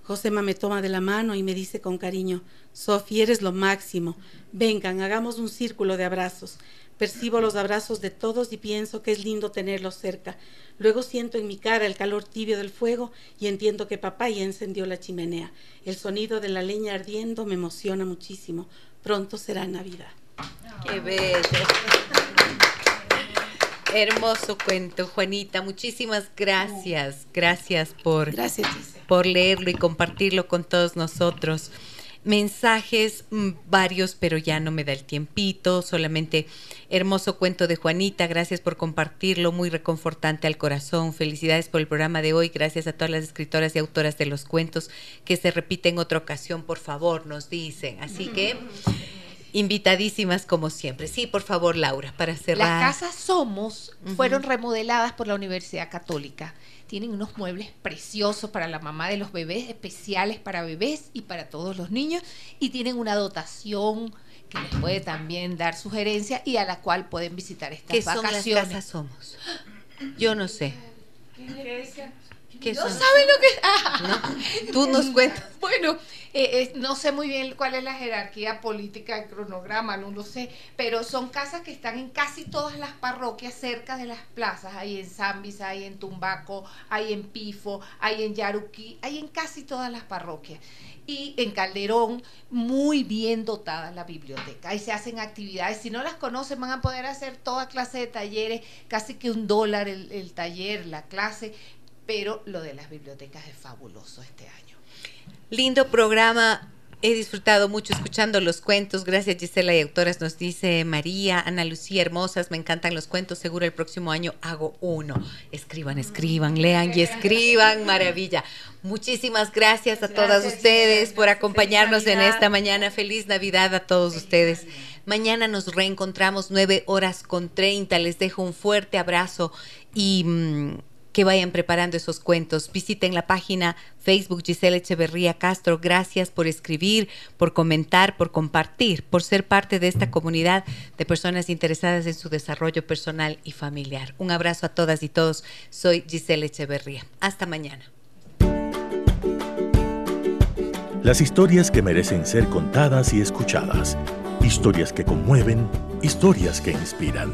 Josema me toma de la mano y me dice con cariño, Sofía, eres lo máximo. Vengan, hagamos un círculo de abrazos. Percibo los abrazos de todos y pienso que es lindo tenerlos cerca. Luego siento en mi cara el calor tibio del fuego y entiendo que papá ya encendió la chimenea. El sonido de la leña ardiendo me emociona muchísimo. Pronto será Navidad. Qué bello. Hermoso cuento, Juanita. Muchísimas gracias. Gracias por, Gracias, por leerlo y compartirlo con todos nosotros. Mensajes mm, varios, pero ya no me da el tiempito. Solamente hermoso cuento de Juanita. Gracias por compartirlo. Muy reconfortante al corazón. Felicidades por el programa de hoy. Gracias a todas las escritoras y autoras de los cuentos que se repiten en otra ocasión. Por favor, nos dicen. Así que invitadísimas como siempre. Sí, por favor, Laura, para cerrar. Las casas Somos fueron remodeladas por la Universidad Católica. Tienen unos muebles preciosos para la mamá de los bebés, especiales para bebés y para todos los niños. Y tienen una dotación que les puede también dar sugerencias y a la cual pueden visitar estas ¿Qué son las vacaciones. casas somos? Yo no sé. ¿Qué ¿No son? saben lo que Ah. Tú nos cuentas. Bueno, eh, eh, no sé muy bien cuál es la jerarquía política del cronograma, no lo sé, pero son casas que están en casi todas las parroquias cerca de las plazas. Hay en Zambis, hay en Tumbaco, hay en Pifo, hay en Yaruquí, hay en casi todas las parroquias. Y en Calderón, muy bien dotada la biblioteca. Ahí se hacen actividades. Si no las conocen, van a poder hacer toda clase de talleres, casi que un dólar el, el taller, la clase. Pero lo de las bibliotecas es fabuloso este año. Lindo programa. He disfrutado mucho escuchando los cuentos. Gracias, Gisela y autoras. Nos dice María, Ana Lucía, hermosas. Me encantan los cuentos. Seguro el próximo año hago uno. Escriban, escriban, lean y escriban. Maravilla. Muchísimas gracias a todas Gracias, ustedes por acompañarnos en esta mañana. Feliz Navidad a todos ustedes. Mañana nos reencontramos 9 horas con 30. Les dejo un fuerte abrazo y mm, que vayan preparando esos cuentos. Visiten la página Facebook Gisela Echeverría Castro. Gracias por escribir, por comentar, por compartir, por ser parte de esta comunidad de personas interesadas en su desarrollo personal y familiar. Un abrazo a todas y todos. Soy Gisela Echeverría. Hasta mañana. Las historias que merecen ser contadas y escuchadas. Historias que conmueven, historias que inspiran.